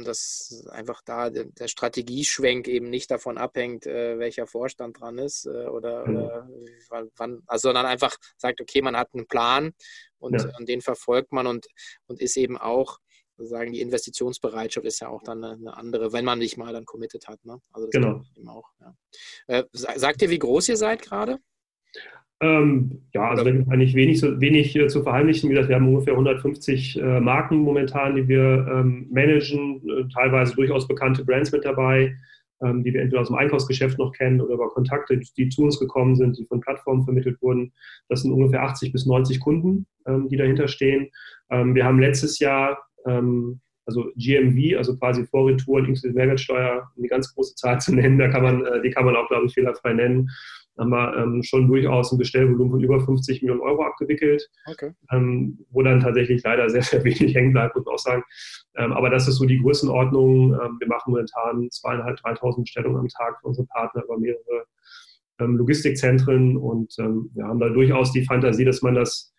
dass einfach da der Strategieschwenk eben nicht davon abhängt, äh, welcher Vorstand dran ist äh, oder, mhm. oder wann, also sondern einfach sagt, okay, man hat einen Plan und, ja. und den verfolgt man und, und ist eben auch sozusagen die Investitionsbereitschaft ist ja auch dann eine andere, wenn man nicht mal dann committed hat. Ne? Also genau. Auch, ja. äh, sagt ihr, wie groß ihr seid gerade? Ähm, ja, also da gibt es eigentlich wenig, wenig äh, zu verheimlichen. Wie gesagt, wir haben ungefähr 150 äh, Marken momentan, die wir ähm, managen, äh, teilweise durchaus bekannte Brands mit dabei, ähm, die wir entweder aus dem Einkaufsgeschäft noch kennen oder über Kontakte, die zu uns gekommen sind, die von Plattformen vermittelt wurden. Das sind ungefähr 80 bis 90 Kunden, ähm, die dahinter stehen. Ähm, wir haben letztes Jahr ähm, also GMV, also quasi Vorretouren inklusive Mehrwertsteuer, um die ganz große Zahl zu nennen, da kann man, äh, die kann man auch, glaube ich, fehlerfrei nennen haben wir ähm, schon durchaus ein Bestellvolumen von über 50 Millionen Euro abgewickelt, okay. ähm, wo dann tatsächlich leider sehr, sehr wenig hängen bleibt, muss man auch sagen. Ähm, aber das ist so die Größenordnung. Ähm, wir machen momentan zweieinhalb, dreitausend Bestellungen am Tag für unsere Partner über mehrere ähm, Logistikzentren und ähm, wir haben da durchaus die Fantasie, dass man das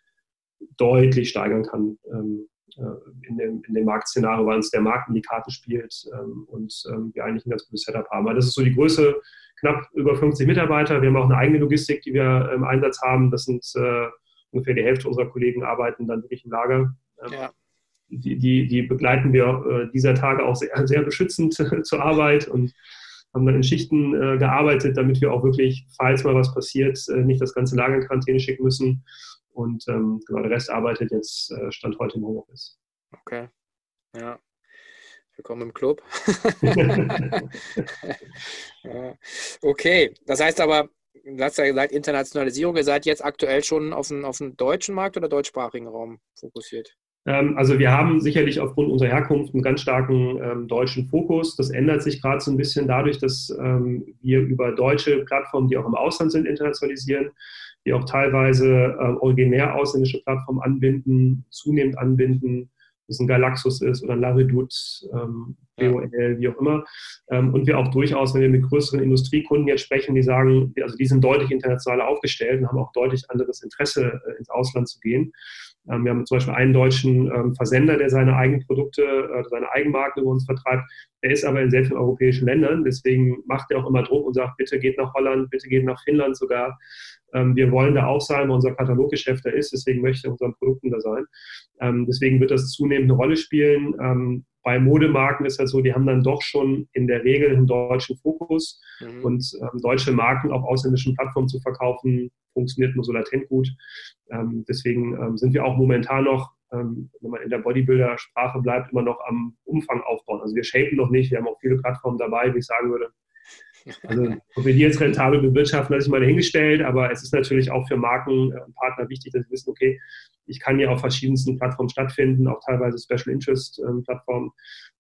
deutlich steigern kann äh, in dem, in dem Marktszenario, weil uns der Markt in die Karten spielt und wir eigentlich ein ganz gutes Setup haben. Aber das ist so die Größe, knapp über 50 Mitarbeiter. Wir haben auch eine eigene Logistik, die wir im Einsatz haben. Das sind äh, ungefähr die Hälfte unserer Kollegen arbeiten dann wirklich im Lager. Ähm, ja. Die, die, die, begleiten wir äh, dieser Tage auch sehr, sehr beschützend zur Arbeit und haben dann in Schichten äh, gearbeitet, damit wir auch wirklich, falls mal was passiert, äh, nicht das ganze Lager in Quarantäne schicken müssen. Und ähm, genau, der Rest arbeitet jetzt, äh, Stand heute im Homeoffice. Okay. Ja. Willkommen im Club. okay, das heißt aber, du hast ja gesagt, Internationalisierung, ihr seid jetzt aktuell schon auf den, auf den deutschen Markt oder deutschsprachigen Raum fokussiert? Ähm, also wir haben sicherlich aufgrund unserer Herkunft einen ganz starken ähm, deutschen Fokus. Das ändert sich gerade so ein bisschen dadurch, dass ähm, wir über deutsche Plattformen, die auch im Ausland sind, internationalisieren, die auch teilweise äh, originär ausländische Plattformen anbinden, zunehmend anbinden, es ein Galaxus ist oder ein Laredut, ähm, BOL, wie auch immer. Ähm, und wir auch durchaus, wenn wir mit größeren Industriekunden jetzt sprechen, die sagen, also die sind deutlich internationaler aufgestellt und haben auch deutlich anderes Interesse, äh, ins Ausland zu gehen. Ähm, wir haben zum Beispiel einen deutschen ähm, Versender, der seine eigenen Produkte, äh, seine Eigenmarken über uns vertreibt. Der ist aber in sehr vielen europäischen Ländern. Deswegen macht er auch immer Druck und sagt, bitte geht nach Holland, bitte geht nach Finnland sogar. Ähm, wir wollen da auch sein, weil unser Kataloggeschäft da ist. Deswegen möchte er unseren Produkten da sein. deswegen wird das zunehmend eine Rolle spielen. bei Modemarken ist das so, die haben dann doch schon in der Regel einen deutschen Fokus. Mhm. Und deutsche Marken auf ausländischen Plattformen zu verkaufen, funktioniert nur so latent gut. Ähm, deswegen ähm, sind wir auch momentan noch, ähm, wenn man in der Bodybuilder-Sprache bleibt, immer noch am Umfang aufbauen. Also wir shapen noch nicht, wir haben auch viele Plattformen dabei, wie ich sagen würde. Also, ob wir die jetzt rentabel bewirtschaften, lasse ich mal dahingestellt, aber es ist natürlich auch für Markenpartner wichtig, dass sie wissen, okay, ich kann hier auf verschiedensten Plattformen stattfinden, auch teilweise Special Interest Plattformen.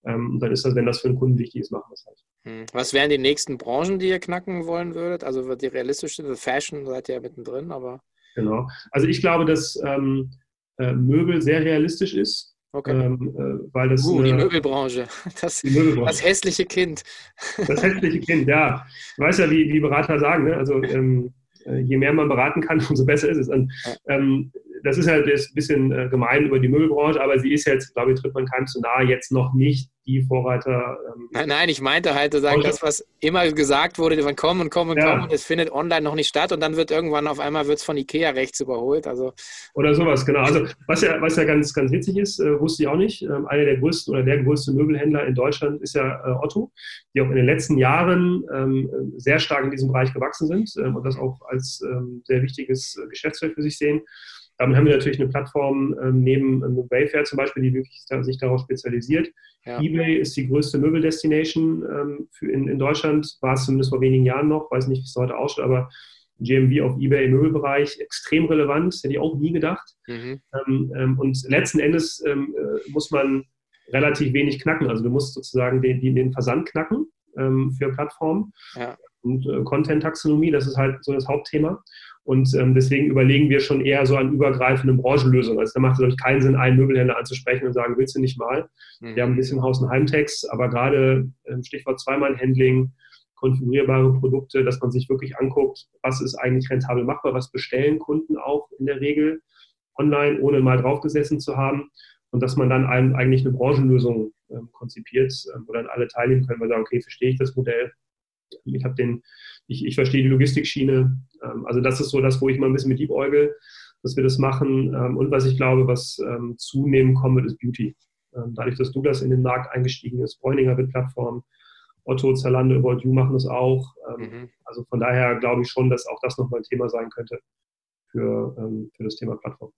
Und dann ist das, wenn das für einen Kunden wichtig ist, machen wir es halt. Hm. Was wären die nächsten Branchen, die ihr knacken wollen würdet? Also die realistische, Fashion seid ihr ja mittendrin, aber. Genau. Also ich glaube, dass ähm, äh, Möbel sehr realistisch ist. Okay. Ähm, äh, weil das, uh, die Möbelbranche. Das, die Möbelbranche. Das hässliche Kind. Das hässliche Kind, ja. Du weißt ja, wie, wie Berater sagen, ne? also ähm, äh, je mehr man beraten kann, umso besser ist es. Und, ähm, das ist halt ein bisschen äh, gemein über die Möbelbranche, aber sie ist jetzt, glaube ich, tritt man keinem zu nahe, jetzt noch nicht die Vorreiter. Ähm, nein, nein, ich meinte halt zu sagen, das, was immer gesagt wurde, von kommen und kommen und ja. kommen, und es findet online noch nicht statt und dann wird irgendwann auf einmal wird's von Ikea rechts überholt. Also, oder sowas, genau. Also was ja, was ja ganz, ganz witzig ist, äh, wusste ich auch nicht, ähm, einer der größten oder der größte Möbelhändler in Deutschland ist ja äh, Otto, die auch in den letzten Jahren ähm, sehr stark in diesem Bereich gewachsen sind ähm, und das auch als ähm, sehr wichtiges äh, Geschäftsfeld für sich sehen. Damit haben wir natürlich eine Plattform ähm, neben ähm, Wayfair zum Beispiel, die wirklich sich darauf spezialisiert. Ja. eBay ist die größte Möbeldestination ähm, für in, in Deutschland, war es zumindest vor wenigen Jahren noch, weiß nicht, wie es heute ausschaut, aber GMV auf eBay im Möbelbereich extrem relevant, hätte ich auch nie gedacht. Mhm. Ähm, ähm, und letzten Endes ähm, äh, muss man relativ wenig knacken. Also du musst sozusagen den, den Versand knacken ähm, für Plattformen. Ja. Und äh, Content-Taxonomie, das ist halt so das Hauptthema. Und ähm, deswegen überlegen wir schon eher so an übergreifenden Branchenlösungen. Also da macht es, glaube ich, keinen Sinn, einen Möbelhändler anzusprechen und sagen, willst du nicht mal? Mhm. Wir haben ein bisschen Haus- und Heimtext, aber gerade ähm, Stichwort Zweimal-Handling, konfigurierbare Produkte, dass man sich wirklich anguckt, was ist eigentlich rentabel machbar, was bestellen Kunden auch in der Regel online, ohne mal draufgesessen zu haben. Und dass man dann einem eigentlich eine Branchenlösung ähm, konzipiert, ähm, wo dann alle teilnehmen können, weil sagen, okay, verstehe ich das Modell, ich habe den, ich, ich verstehe die Logistikschiene. Ähm, also das ist so das, wo ich mal ein bisschen mit liebäugel, dass wir das machen. Ähm, und was ich glaube, was ähm, zunehmend kommen wird, ist Beauty. dadurch, dass Douglas in den Markt eingestiegen ist, Bräuninger wird Plattform, Otto, Zalando, About You machen das auch. Mhm. Also von daher glaube ich schon, dass auch das nochmal ein Thema sein könnte für, für das Thema Plattform.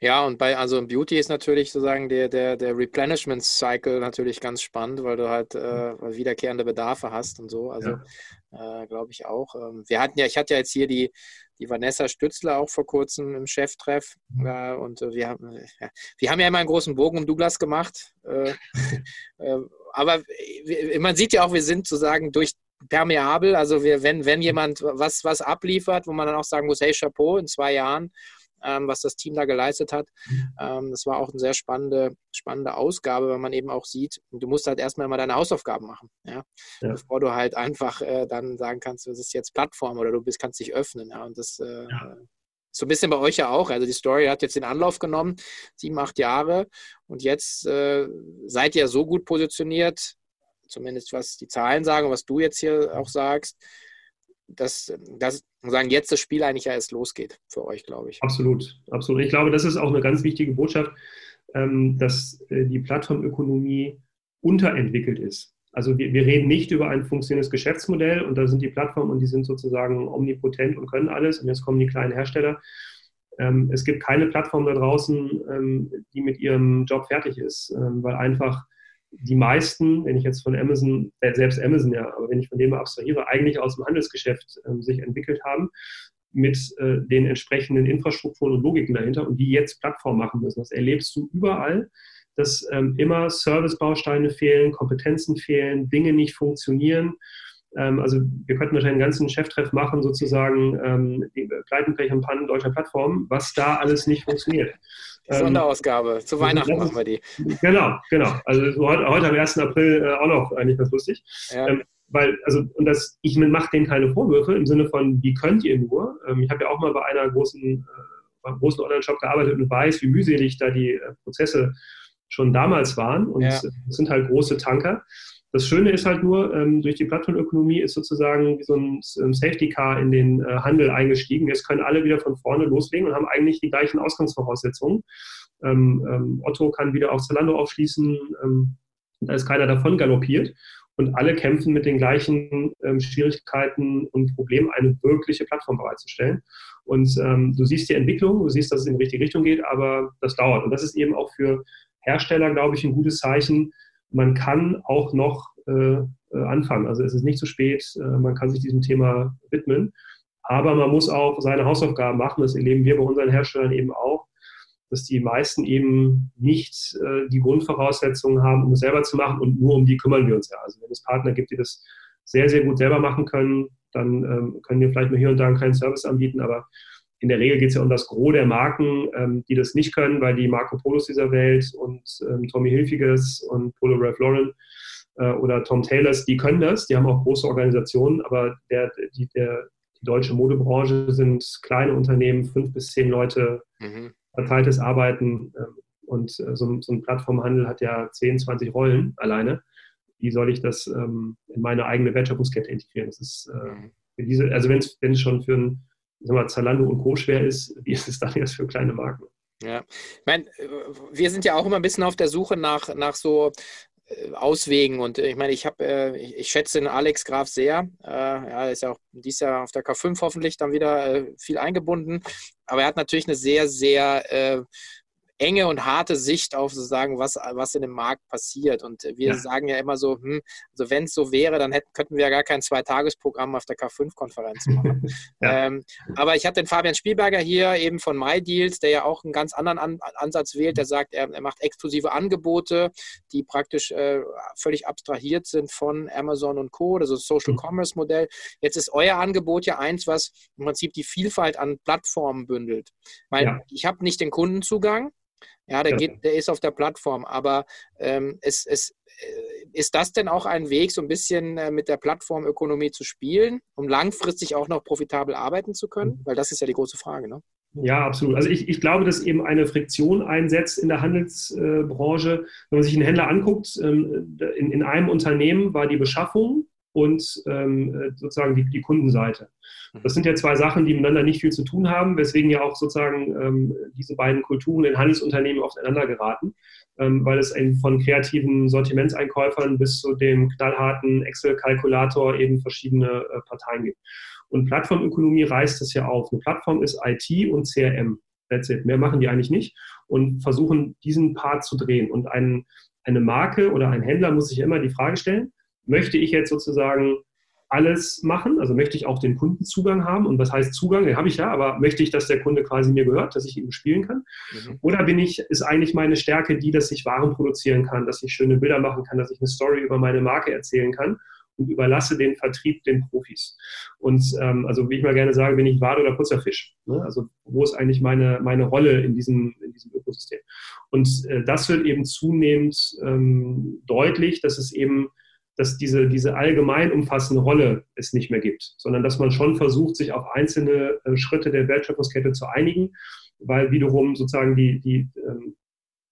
Ja, und bei, also im Beauty ist natürlich sozusagen der, der, der Replenishment-Cycle natürlich ganz spannend, weil du halt äh, wiederkehrende Bedarfe hast und so. Also ja. äh, glaube ich auch. Ähm, wir hatten ja, ich hatte ja jetzt hier die, die Vanessa Stützler auch vor kurzem im Cheftreff. Mhm. Äh, und wir haben, ja, wir haben ja immer einen großen Bogen um Douglas gemacht. Äh, äh, aber man sieht ja auch, wir sind sozusagen durch permeabel. Also wir, wenn, wenn jemand was, was abliefert, wo man dann auch sagen muss, hey, Chapeau, in zwei Jahren ähm, was das Team da geleistet hat. Mhm. Ähm, das war auch eine sehr spannende, spannende Ausgabe, weil man eben auch sieht, du musst halt erstmal immer deine Hausaufgaben machen, ja? ja. bevor du halt einfach äh, dann sagen kannst, das ist jetzt Plattform oder du bist, kannst dich öffnen. Ja? Und das äh, ja. So ein bisschen bei euch ja auch. Also die Story hat jetzt den Anlauf genommen, sieben, acht Jahre. Und jetzt äh, seid ihr so gut positioniert, zumindest was die Zahlen sagen, was du jetzt hier auch sagst, dass, dass sagen, jetzt das Spiel eigentlich erst losgeht für euch, glaube ich. Absolut, absolut. Ich glaube, das ist auch eine ganz wichtige Botschaft, ähm, dass äh, die Plattformökonomie unterentwickelt ist. Also wir, wir reden nicht über ein funktionierendes Geschäftsmodell und da sind die Plattformen und die sind sozusagen omnipotent und können alles und jetzt kommen die kleinen Hersteller. Ähm, es gibt keine Plattform da draußen, ähm, die mit ihrem Job fertig ist, weil einfach die meisten, wenn ich jetzt von Amazon, äh, selbst Amazon ja, aber wenn ich von dem abstrahiere, eigentlich aus dem Handelsgeschäft äh, sich entwickelt haben. mit äh, den entsprechenden Infrastrukturen und Logiken dahinter und die jetzt Plattform machen müssen. Das erlebst du überall, dass ähm, immer Servicebausteine fehlen, Kompetenzen fehlen, Dinge nicht funktionieren. Ähm, also wir könnten wahrscheinlich einen ganzen Cheftreff machen, sozusagen ähm, die Pleitenpech und Pannen deutscher Plattformen, was da alles nicht funktioniert. Ähm, Sonderausgabe. Zu Weihnachten machen wir die. Genau, genau. Also heute, heute am 1. April äh, auch noch eigentlich ganz lustig. Ja. Ähm, weil, also, und das, ich mache denen keine Vorwürfe im Sinne von, wie könnt ihr nur? Ähm, ich habe ja auch mal bei einer großen, äh, beim großen Online-Shop gearbeitet und weiß, wie mühselig da die äh, Prozesse schon damals waren. Und es ja. sind halt große Tanker. Das Schöne ist halt nur, ähm, durch die Plattformökonomie ist sozusagen so ein Safety Car in den äh, Handel eingestiegen. Jetzt können alle wieder von vorne loslegen und haben eigentlich die gleichen Ausgangsvoraussetzungen. Ähm, ähm, Otto kann wieder auf Zalando aufschließen, ähm, da ist keiner davon galoppiert und alle kämpfen mit den gleichen ähm, Schwierigkeiten und Problemen, eine wirkliche Plattform bereitzustellen. Und ähm, du siehst die Entwicklung, du siehst, dass es in die richtige Richtung geht, aber das dauert. Und das ist eben auch für Hersteller, glaube ich, ein gutes Zeichen, man kann auch noch äh, äh, anfangen. Also es ist nicht zu spät, äh, man kann sich diesem Thema widmen. Aber man muss auch seine Hausaufgaben machen. Das erleben wir bei unseren Herstellern eben auch, dass die meisten eben nicht äh, die Grundvoraussetzungen haben, um es selber zu machen und nur um die kümmern wir uns ja. Also wenn es Partner gibt, die das sehr, sehr gut selber machen können, dann ähm, können wir vielleicht mal hier und da einen kleinen Service anbieten, aber in der Regel geht es ja um das Gros der Marken, ähm, die das nicht können, weil die Marco Polos dieser Welt und ähm, Tommy Hilfiges und Polo Ralph Lauren äh, oder Tom Taylors, die können das, die haben auch große Organisationen, aber der, die, der, die deutsche Modebranche sind kleine Unternehmen, fünf bis zehn Leute, mhm. verteiltes Arbeiten ähm, und äh, so, so, ein Plattformhandel hat ja 10, 20 Rollen alleine. Wie soll ich das ähm, in meine eigene Wertschöpfungskette integrieren? Das ist äh, mhm. für diese, also wenn es schon für ein mal, Zalando und Co. schwer ist, wie ist es dann jetzt für kleine Marken? Ja, ich meine, wir sind ja auch immer ein bisschen auf der Suche nach, nach so äh, Auswegen und äh, ich meine, ich habe, äh, ich schätze den Alex Graf sehr. Er ist ja auch dieses Jahr auf der K5 hoffentlich dann wieder viel eingebunden, aber er hat natürlich eine sehr, sehr enge und harte Sicht auf sozusagen, was, was in dem Markt passiert. Und wir ja. sagen ja immer so, hm, also wenn es so wäre, dann hätten, könnten wir ja gar kein Zweitagesprogramm auf der K5-Konferenz machen. ja. ähm, aber ich hatte den Fabian Spielberger hier eben von MyDeals, der ja auch einen ganz anderen An Ansatz wählt. Der sagt, er, er, macht exklusive Angebote, die praktisch äh, völlig abstrahiert sind von Amazon und Co., also Social mhm. Commerce Modell. Jetzt ist euer Angebot ja eins, was im Prinzip die Vielfalt an Plattformen bündelt. Weil ja. ich habe nicht den Kundenzugang, ja, der, Geht, der ist auf der Plattform. Aber ähm, es, es, äh, ist das denn auch ein Weg, so ein bisschen äh, mit der Plattformökonomie zu spielen, um langfristig auch noch profitabel arbeiten zu können? Mhm. Weil das ist ja die große Frage. Ne? Ja, absolut. Also ich, ich glaube, dass eben eine Friktion einsetzt in der Handelsbranche. Wenn man sich einen Händler anguckt, ähm, in, in einem Unternehmen war die Beschaffung und ähm, sozusagen die, die Kundenseite. Das sind ja zwei Sachen, die miteinander nicht viel zu tun haben, weswegen ja auch sozusagen ähm, diese beiden Kulturen in Handelsunternehmen aufeinander geraten, ähm, weil es eben von kreativen Sortimentseinkäufern bis zu dem knallharten Excel-Kalkulator eben verschiedene äh, Parteien gibt. Und Plattformökonomie reißt das ja auf. Eine Plattform ist IT und CRM. That's it. Mehr machen die eigentlich nicht und versuchen, diesen Part zu drehen. Und ein, eine Marke oder ein Händler muss sich immer die Frage stellen, möchte ich jetzt sozusagen alles machen? Also möchte ich auch den Kundenzugang haben? Und was heißt Zugang? Den habe ich ja, aber möchte ich, dass der Kunde quasi mir gehört, dass ich ihn spielen kann? Mhm. Oder bin ich, ist eigentlich meine Stärke die, dass ich Waren produzieren kann, dass ich schöne Bilder machen kann, dass ich eine Story über meine Marke erzählen kann und überlasse den Vertrieb den Profis. Und ähm, also wie ich mal gerne sage, bin ich Wade oder Putzerfisch. Ne? Also wo ist eigentlich meine, meine Rolle in diesem, in diesem Ökosystem? Und äh, das wird eben zunehmend ähm, deutlich, dass es eben dass diese, diese allgemein umfassende Rolle es nicht mehr gibt, sondern dass man schon versucht, sich auf einzelne äh, Schritte der Wertschöpfungskette zu einigen, weil wiederum sozusagen die, die ähm,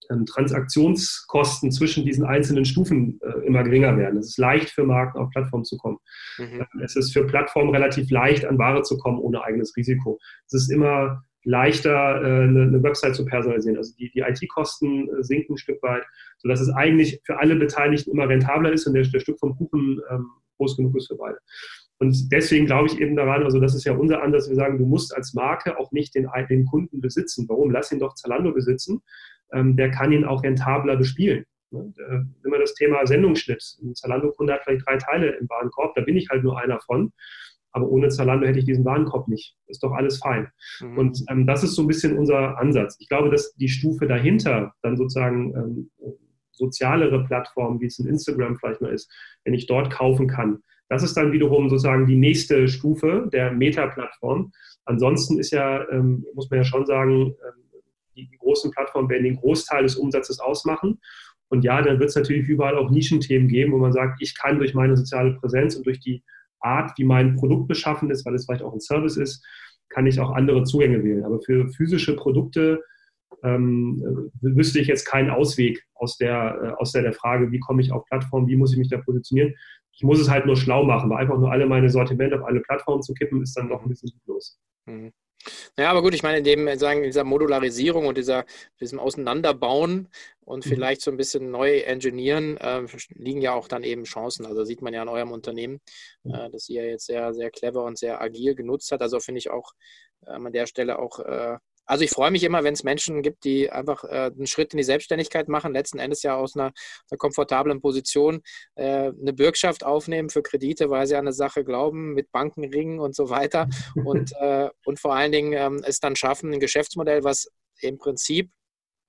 ähm, Transaktionskosten zwischen diesen einzelnen Stufen äh, immer geringer werden. Es ist leicht für Marken auf Plattformen zu kommen. Mhm. Ähm, es ist für Plattformen relativ leicht, an Ware zu kommen ohne eigenes Risiko. Es ist immer leichter, äh, eine, eine, Website zu personalisieren. Also die, die IT-Kosten äh, sinken ein Stück weit, sodass es eigentlich für alle Beteiligten immer rentabler ist und der, der Stück vom Kuchen ähm, groß genug ist für beide. Und deswegen glaube ich eben daran, also das ist ja unser Ansatz, wir sagen, du musst als Marke auch nicht den, den Kunden besitzen. Warum? Lass ihn doch Zalando besitzen. Ähm, der kann ihn auch rentabler bespielen. Ne? Äh, immer das Thema Sendungsschnitt. Ein Zalando-Kunde hat vielleicht drei Teile im Warenkorb, da bin ich halt nur einer von. Aber ohne Zalando hätte ich diesen Warenkorb nicht. Ist doch alles fein. Mhm. Und ähm, das ist so ein bisschen unser Ansatz. Ich glaube, dass die Stufe dahinter dann sozusagen ähm, sozialere Plattformen, wie es in Instagram vielleicht noch ist, wenn ich dort kaufen kann, das ist dann wiederum sozusagen die nächste Stufe der Meta-Plattform. Ansonsten ist ja, ähm, muss man ja schon sagen, ähm, die großen Plattformen werden den Großteil des Umsatzes ausmachen. Und ja, dann wird es natürlich überall auch Nischenthemen geben, wo man sagt, ich kann durch meine soziale Präsenz und durch die Art, wie mein Produkt beschaffen ist, weil es vielleicht auch ein Service ist, kann ich auch andere Zugänge wählen. Aber für physische Produkte ähm, wüsste ich jetzt keinen Ausweg aus der, äh, aus der, der Frage, wie komme ich auf Plattformen, wie muss ich mich da positionieren. Ich muss es halt nur schlau machen, weil einfach nur alle meine Sortimente auf alle Plattformen zu kippen, ist dann noch ein bisschen los. Mhm. Ja, aber gut, ich meine, in dem, sagen, dieser Modularisierung und dieser, diesem Auseinanderbauen und mhm. vielleicht so ein bisschen neu engineieren, äh, liegen ja auch dann eben Chancen. Also sieht man ja in eurem Unternehmen, äh, dass ihr jetzt sehr, sehr clever und sehr agil genutzt hat. Also finde ich auch äh, an der Stelle auch äh, also ich freue mich immer, wenn es Menschen gibt, die einfach äh, einen Schritt in die Selbstständigkeit machen, letzten Endes ja aus einer, einer komfortablen Position äh, eine Bürgschaft aufnehmen für Kredite, weil sie an eine Sache glauben, mit Bankenringen und so weiter. Und, äh, und vor allen Dingen ähm, es dann schaffen, ein Geschäftsmodell, was im Prinzip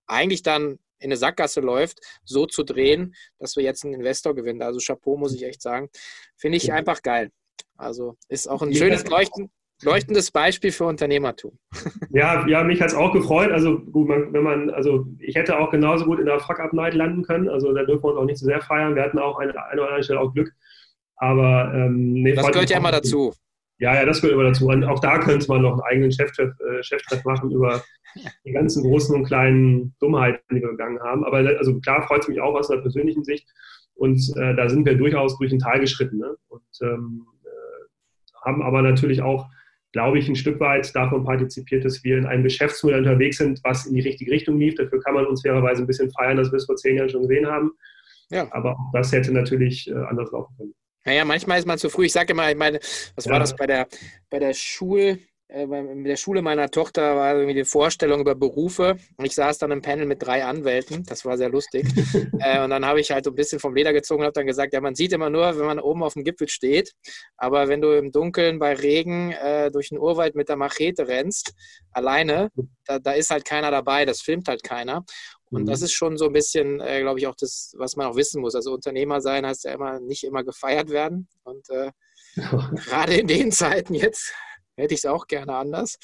eigentlich dann in eine Sackgasse läuft, so zu drehen, dass wir jetzt einen Investor gewinnen. Also Chapeau, muss ich echt sagen. Finde ich einfach geil. Also ist auch ein schönes Leuchten, leuchtendes Beispiel für Unternehmertum. Ja, ja mich hat es auch gefreut. Also gut, man, wenn man, also ich hätte auch genauso gut in der Fuck-Up-Night landen können. Also da dürfen wir uns auch nicht zu so sehr feiern. Wir hatten auch eine, eine oder andere Stelle auch Glück. Aber ähm, nee, das gehört ja immer dazu. Ja, ja, das gehört immer dazu. Und auch da könnte man noch einen eigenen Cheftreff, äh, Cheftreff machen über die ganzen großen und kleinen Dummheiten, die wir gegangen haben. Aber also klar freut es mich auch aus einer persönlichen Sicht. Und äh, da sind wir durchaus durch ein Tal geschritten. Ne? Und ähm, äh, haben aber natürlich auch glaube ich, ein Stück weit davon partizipiert, dass wir in einem Geschäftsmodell unterwegs sind, was in die richtige Richtung lief. Dafür kann man uns fairerweise ein bisschen feiern, dass wir es vor zehn Jahren schon gesehen haben. Ja. Aber das hätte natürlich äh, anders laufen können. Naja, manchmal ist man zu früh. Ich sage immer, ich meine, was ja. war das bei der, bei der Schul, mit der Schule meiner Tochter war irgendwie die Vorstellung über Berufe. Und ich saß dann im Panel mit drei Anwälten. Das war sehr lustig. äh, und dann habe ich halt so ein bisschen vom Leder gezogen und habe dann gesagt, ja, man sieht immer nur, wenn man oben auf dem Gipfel steht. Aber wenn du im Dunkeln bei Regen äh, durch den Urwald mit der Machete rennst, alleine, da, da, ist halt keiner dabei. Das filmt halt keiner. Und mhm. das ist schon so ein bisschen, äh, glaube ich, auch das, was man auch wissen muss. Also Unternehmer sein heißt ja immer, nicht immer gefeiert werden. Und äh, gerade in den Zeiten jetzt hätte ich es auch gerne anders.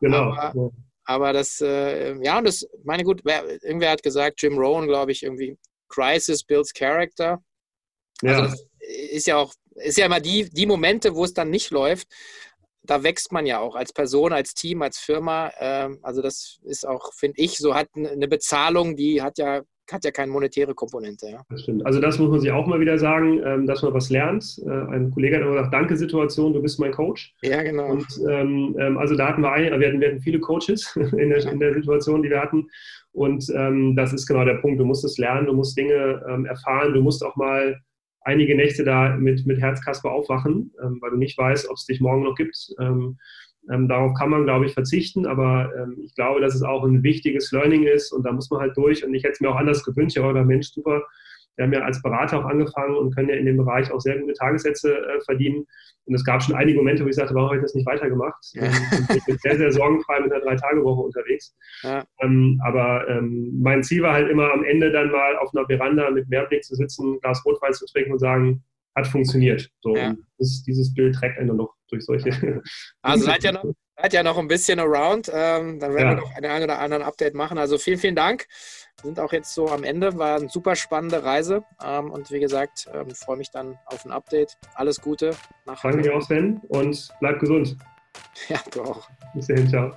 Genau. Aber, aber das, äh, ja, und das, meine gut, wer, irgendwer hat gesagt, Jim Rohn, glaube ich, irgendwie, Crisis builds Character. Ja. Also ist ja auch, ist ja immer die, die Momente, wo es dann nicht läuft, da wächst man ja auch als Person, als Team, als Firma. Ähm, also das ist auch, finde ich, so hat eine Bezahlung, die hat ja hat ja keine monetäre Komponente. Ja. Das stimmt. Also das muss man sich auch mal wieder sagen, ähm, dass man was lernt. Äh, ein Kollege hat immer gesagt, danke Situation, du bist mein Coach. Ja, genau. Und ähm, ähm also da hatten wir, ein, wir, hatten, wir hatten viele Coaches in der, in der Situation, die wir hatten. Und ähm, das ist genau der Punkt. Du musst es lernen, du musst Dinge ähm, erfahren, du musst auch mal einige Nächte da mit, mit Herzkasper aufwachen, ähm, weil du nicht weißt, ob es dich morgen noch gibt. Ähm, darauf kann man, glaube ich, verzichten, aber ähm, ich glaube, dass es auch ein wichtiges Learning ist und da muss man halt durch. Und ich hätte es mir auch anders gewünscht, ja, oder Mensch, super. Wir haben ja als Berater auch angefangen und können ja in dem Bereich auch sehr gute Tagessätze äh, verdienen. Und es gab schon einige Momente, wo ich sagte, warum habe ich das nicht weitergemacht? Ja. Ähm, ich bin sehr, sehr sorgenfrei mit einer Drei-Tage-Woche unterwegs. Ja. Ähm, aber ähm, mein Ziel war halt immer am Ende dann mal auf einer Veranda mit Mehrblick zu sitzen, Glas Rotwein zu trinken und sagen, hat funktioniert. So, ja. das, dieses Bild trägt einen noch durch solche. Also seid ja noch, seid ja noch ein bisschen around. Ähm, dann werden ja. wir noch einen ein oder anderen Update machen. Also vielen, vielen Dank. Wir sind auch jetzt so am Ende. War eine super spannende Reise. Ähm, und wie gesagt, ähm, freue mich dann auf ein Update. Alles Gute. Nach Danke dir auch, Sven. Und bleib gesund. Ja, du auch. Bis dahin, ciao.